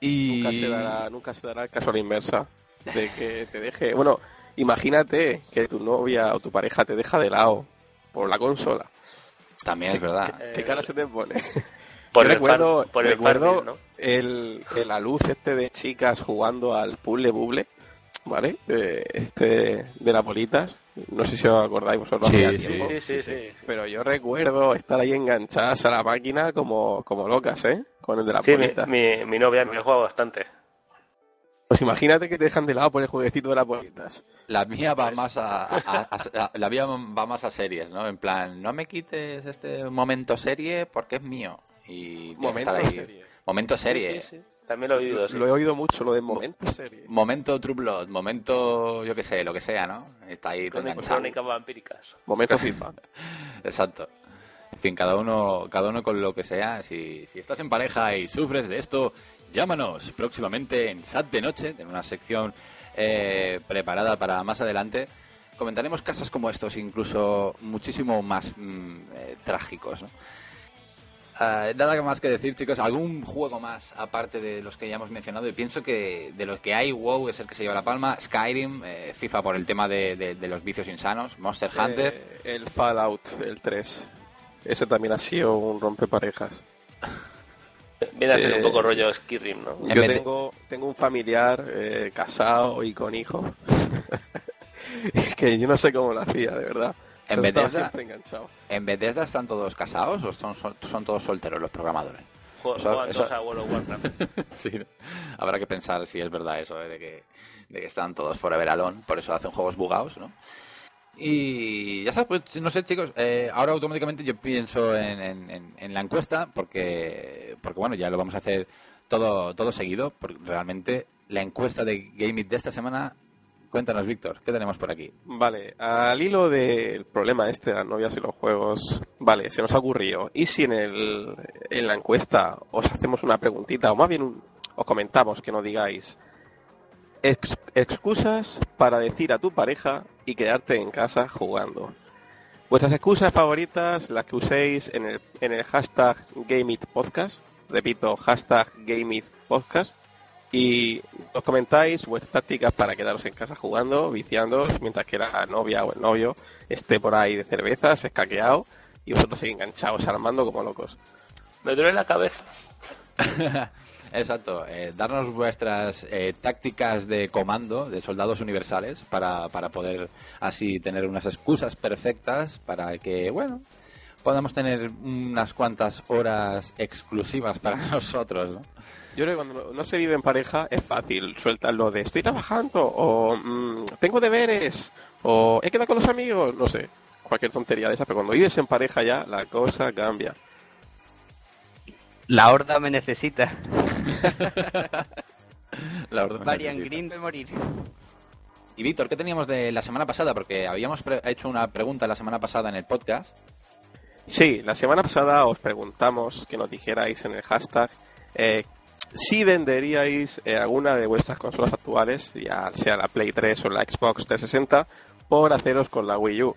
Y... Nunca se dará, nunca se dará el caso a la inversa. De que te deje. Bueno, imagínate que tu novia o tu pareja te deja de lado por la consola. También es verdad. Eh, ¿Qué cara se te pone? Por Yo el recuerdo, por el recuerdo ¿no? el, el la luz este de chicas jugando al puzzle buble, ¿vale? De, este de las bolitas. No sé si os acordáis vosotros. Sí, sí. tiempo. Sí, sí, sí, sí. Pero yo recuerdo estar ahí enganchadas a la máquina como, como locas, ¿eh? Con el de las Sí, mi, bolitas. mi, mi novia me ha jugado bastante. Pues imagínate que te dejan de lado por el jueguecito de las bolitas. La mía va más a, a- a- a- la mía va más a series, ¿no? En plan, no me quites este momento serie porque es mío. Y Momento estar ahí. serie. Momento serie. Sí, sí, sí. También lo he oído, sí. Lo he oído mucho, lo de momento serie. Momento True Blood, momento, yo qué sé, lo que sea, ¿no? Está ahí todo enganchado. crónicas vampíricas. Momento FIFA. Exacto. En fin, cada uno, cada uno con lo que sea. Si, si estás en pareja y sufres de esto, llámanos próximamente en SAT de Noche, en una sección eh, preparada para más adelante. Comentaremos casos como estos, incluso muchísimo más mm, eh, trágicos. ¿no? Ah, nada más que decir, chicos. ¿Algún juego más aparte de los que ya hemos mencionado? Y pienso que de los que hay, WoW es el que se lleva la palma. Skyrim, eh, FIFA por el tema de, de- de los vicios insanos. Monster Hunter. Eh, el Fallout, el 3. Ese también ha sido un rompeparejas. Viene a ser Eh, un poco rollo Skyrim, ¿no? Yo tengo, tengo un familiar eh, casado y con hijo. que yo no sé cómo lo hacía, de verdad. En Bethesda, siempre enganchado. ¿En Bethesda están todos casados o son, son, son todos solteros los programadores? Eso- Juegan eso- todos a World of Warcraft. sí, ¿no? habrá que pensar si es verdad eso, ¿eh? de, que, de que están todos forever alone, por eso hacen juegos bugados, ¿no? Y ya está, pues no sé chicos, eh, ahora automáticamente yo pienso en, en- en- en la encuesta porque, porque bueno, ya lo vamos a hacer todo, todo seguido, porque realmente la encuesta de Game It de esta semana, cuéntanos Víctor, ¿qué tenemos por aquí? Vale, al hilo del problema este de las novias y los juegos, vale, se nos ha ocurrido. ¿Y si en, el, en la encuesta os hacemos una preguntita, o más bien un- os comentamos que no digáis ex- excusas para decir a tu pareja y quedarte en casa jugando? Vuestras excusas favoritas, las que uséis en el, en el hashtag GameItPodcast, repito, hashtag GameItPodcast, y os comentáis vuestras tácticas para quedaros en casa jugando, viciándoos, mientras que la novia o el novio esté por ahí de cervezas, escaqueado, y vosotros seguís enganchados armando como locos. Me duele la cabeza. Exacto, eh, darnos vuestras eh, tácticas de comando de soldados universales para, para poder así tener unas excusas perfectas para que, bueno, podamos tener unas cuantas horas exclusivas para nosotros, ¿no? Yo creo que cuando no se vive en pareja es fácil sueltar lo de estoy trabajando, o mm, tengo deberes, o he quedado con los amigos, no sé, cualquier tontería de esa, pero cuando vives en pareja ya la cosa cambia. La horda me necesita. La orden Varian necesita. Green de morir. Y Víctor, ¿qué teníamos de la semana pasada? Porque habíamos pre- hecho una pregunta la semana pasada en el podcast. Sí, la semana pasada os preguntamos que nos dijerais en el hashtag eh, si venderíais eh, alguna de vuestras consolas actuales, ya sea la Play 3 o la Xbox 360, por haceros con la Wii U.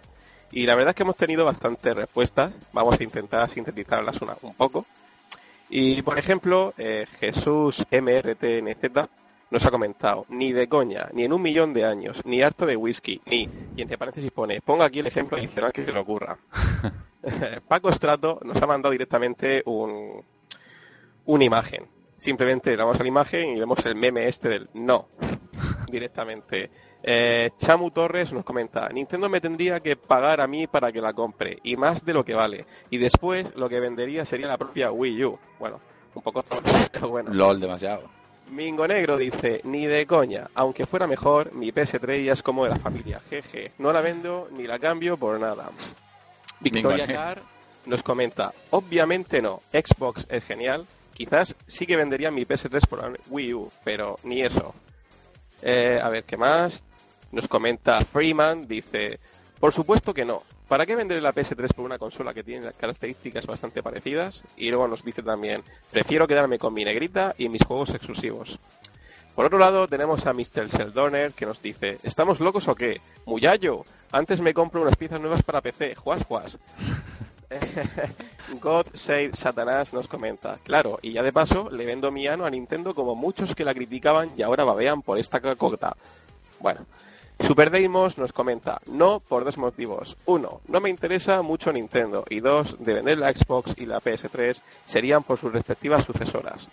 Y la verdad es que hemos tenido bastantes respuestas. Vamos a intentar sintetizarlas una, un poco. Y por ejemplo, eh, Jesús MRTNZ nos ha comentado, ni de coña, ni en un millón de años, ni harto de whisky, ni, y entre paréntesis pone, ponga aquí el ejemplo adicional que se le ocurra. Paco Strato nos ha mandado directamente un, una imagen. Simplemente le damos a la imagen y vemos el meme este del no. Directamente. Eh, Chamu Torres nos comenta, Nintendo me tendría que pagar a mí para que la compre, y más de lo que vale. Y después lo que vendería sería la propia Wii U. Bueno, un poco pero bueno. LOL demasiado. Mingo Negro dice, ni de coña, aunque fuera mejor, mi PS3 ya es como de la familia, jeje, no la vendo ni la cambio por nada. Victoria Mingo Car nos comenta, obviamente no, Xbox es genial, quizás sí que vendería mi PS3 por la Wii U, pero ni eso. Eh, a ver, ¿qué más? Nos comenta Freeman, dice, por supuesto que no. ¿Para qué vender la PS3 por una consola que tiene características bastante parecidas? Y luego nos dice también, prefiero quedarme con mi negrita y mis juegos exclusivos. Por otro lado, tenemos a Mr. Seldoner que nos dice, ¿estamos locos o qué? Muyallo, antes me compro unas piezas nuevas para PC, juas juas. God Save Satanás nos comenta, claro, y ya de paso le vendo mi ano a Nintendo como muchos que la criticaban y ahora babean por esta cacota. Bueno, Super Deimos nos comenta, no por dos motivos. Uno, no me interesa mucho Nintendo. Y dos, de vender la Xbox y la PS3 serían por sus respectivas sucesoras.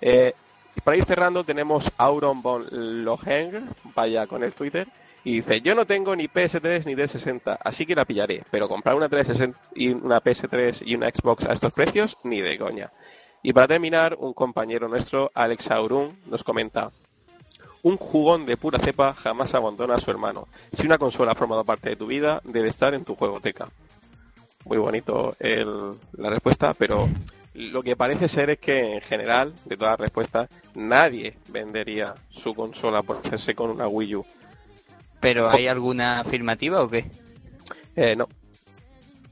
Eh, para ir cerrando tenemos Auron von Loheng, vaya con el Twitter, y dice, yo no tengo ni PS3 ni 360, así que la pillaré, pero comprar una, 360 y una PS3 y una Xbox a estos precios, ni de coña. Y para terminar, un compañero nuestro, Alex Aurun, nos comenta, Un jugón de pura cepa jamás abandona a su hermano. Si una consola ha formado parte de tu vida, debe estar en tu juegoteca. Muy bonito la respuesta, pero lo que parece ser es que en general, de todas las respuestas, nadie vendería su consola por hacerse con una Wii U. ¿Pero hay alguna afirmativa o qué? Eh, no.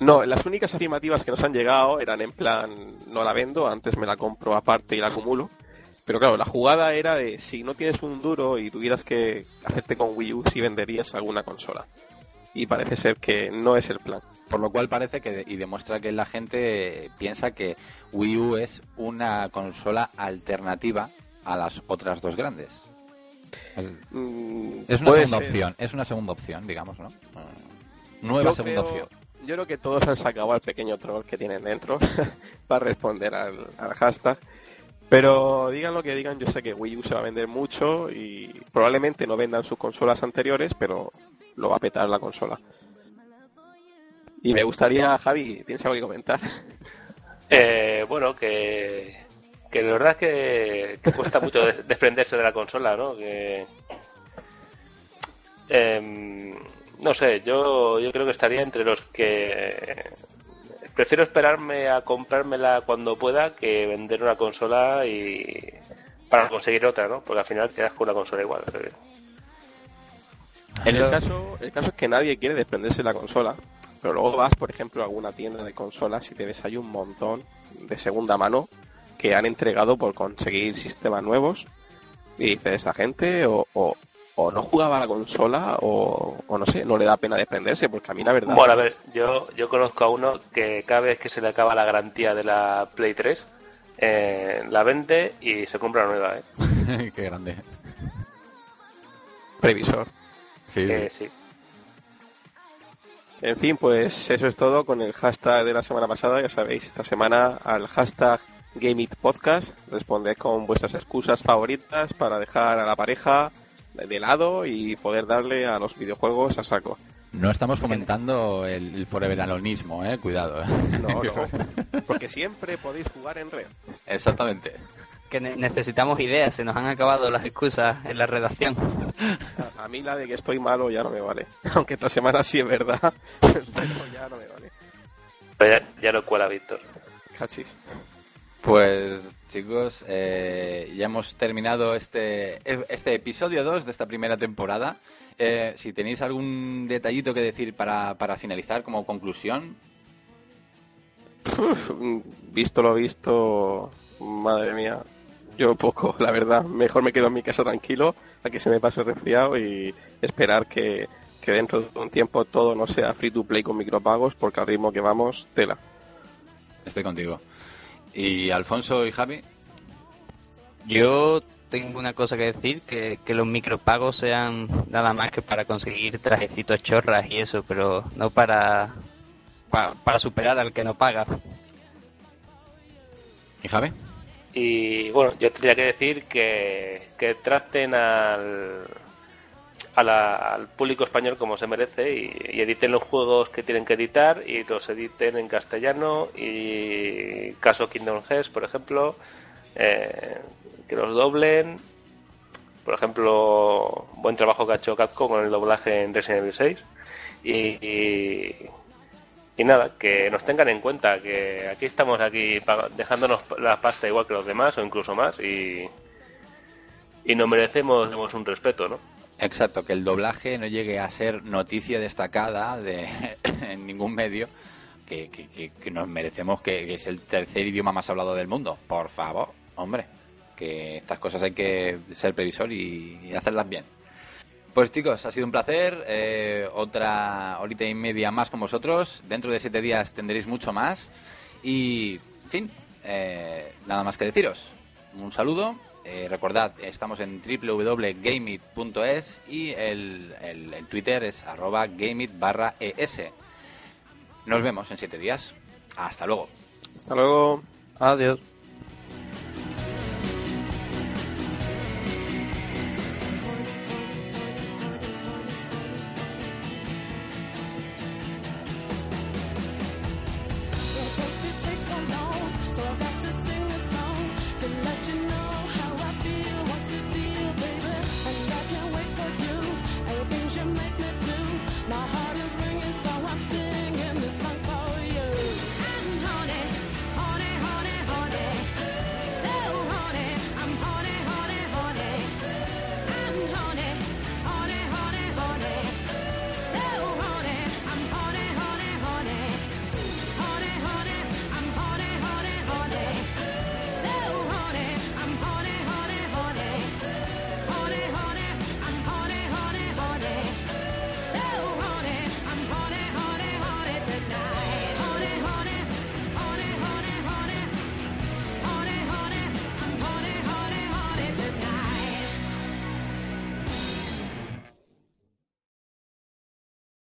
No, las únicas afirmativas que nos han llegado eran en plan, no la vendo, antes me la compro aparte y la acumulo. Pero claro, la jugada era de si no tienes un duro y tuvieras que hacerte con Wii U, si venderías alguna consola. Y parece ser que no es el plan. Por lo cual parece que y demuestra que la gente piensa que Wii U es una consola alternativa a las otras dos grandes. Es, Mm, es una puede segunda ser. opción, es una segunda opción, digamos, ¿no? Eh, Nueva Yo segunda creo- opción. Yo creo que todos han sacado al pequeño troll que tienen dentro para responder al, al hashtag. Pero digan lo que digan, yo sé que Wii U se va a vender mucho y probablemente no vendan sus consolas anteriores, pero lo va a petar la consola. Y me gustaría, Javi, ¿tienes algo que comentar? Eh, bueno, que, que la verdad es que, que cuesta mucho des- desprenderse de la consola, ¿no? Que, em, no sé, yo, yo creo que estaría entre los que prefiero esperarme a comprármela cuando pueda que vender una consola y para conseguir otra, ¿no? Porque al final quedas con una consola igual. eh. El caso, el caso es que nadie quiere desprenderse de la consola, pero luego vas, por ejemplo, a alguna tienda de consolas y te ves ahí un montón de segunda mano que han entregado por conseguir sistemas nuevos. Y dices, esta gente o, o, o no jugaba a la consola o, o no sé, no le da pena desprenderse, porque a mí la verdad... Bueno, a ver, yo, yo conozco a uno que cada vez que se le acaba la garantía de la Play 3, eh, la vende y se compra una nueva, ¿eh? Qué grande. previsor. Sí, Eh, sí. sí. En fin, pues eso es todo con el hashtag de la semana pasada. Ya sabéis, esta semana al hashtag GameItPodcast responded con vuestras excusas favoritas para dejar a la pareja de lado y poder darle a los videojuegos a saco. No estamos fomentando el, el forever alonismo, eh. Cuidado, eh. No, no, porque siempre podéis jugar en red. Exactamente. Que ne- necesitamos ideas, se nos han acabado las excusas en la redacción. A, a mí la de que estoy malo ya no me vale. Aunque esta semana sí es verdad, pero ya no me vale. Pero ya, ya no cuela, Víctor. Cachis. Pues chicos, eh, ya hemos terminado este, este episodio 2 de esta primera temporada. Eh, si tenéis algún detallito que decir para, para finalizar como conclusión, Uf, visto lo visto, madre mía, yo poco, la verdad. Mejor me quedo en mi casa tranquilo a que se me pase el resfriado y esperar que, que dentro de un tiempo todo no sea free to play con micropagos, porque al ritmo que vamos, tela. estoy contigo. Y Alfonso y Javi, Yo tengo una cosa que decir, que, que los micropagos sean nada más que para conseguir trajecitos chorras y eso, pero no para, pa- para, superar al que no paga. ¿y Javi? Y bueno, yo tendría que decir que, que traten al, a la- al público español como se merece y, editen los juegos que tienen que editar y los editen en castellano y caso Kingdom Hearts, por ejemplo, eh, que los doblen. Por ejemplo, buen trabajo que ha hecho Capcom con el doblaje en Resident Evil 6. Y, y, y nada, que nos tengan en cuenta que aquí estamos aquí dejándonos la pasta igual que los demás o incluso más y, y nos merecemos un respeto, ¿no? Exacto, que el doblaje no llegue a ser noticia destacada de, en ningún medio, que, que- que- nos merecemos que, es el tercer idioma más hablado del mundo. Por favor, hombre, que estas cosas hay que ser previsor y, y hacerlas bien. Pues chicos, ha sido un placer. eh, otra horita y media más con vosotros. Dentro de siete días tendréis mucho más. Y, en fin, eh, nada más que deciros. Un saludo. Eh, recordad, estamos en www.gameit.es y el, el- el Twitter es arroba gameit barra es. Nos vemos en siete días. Hasta luego. Hasta luego. Adiós.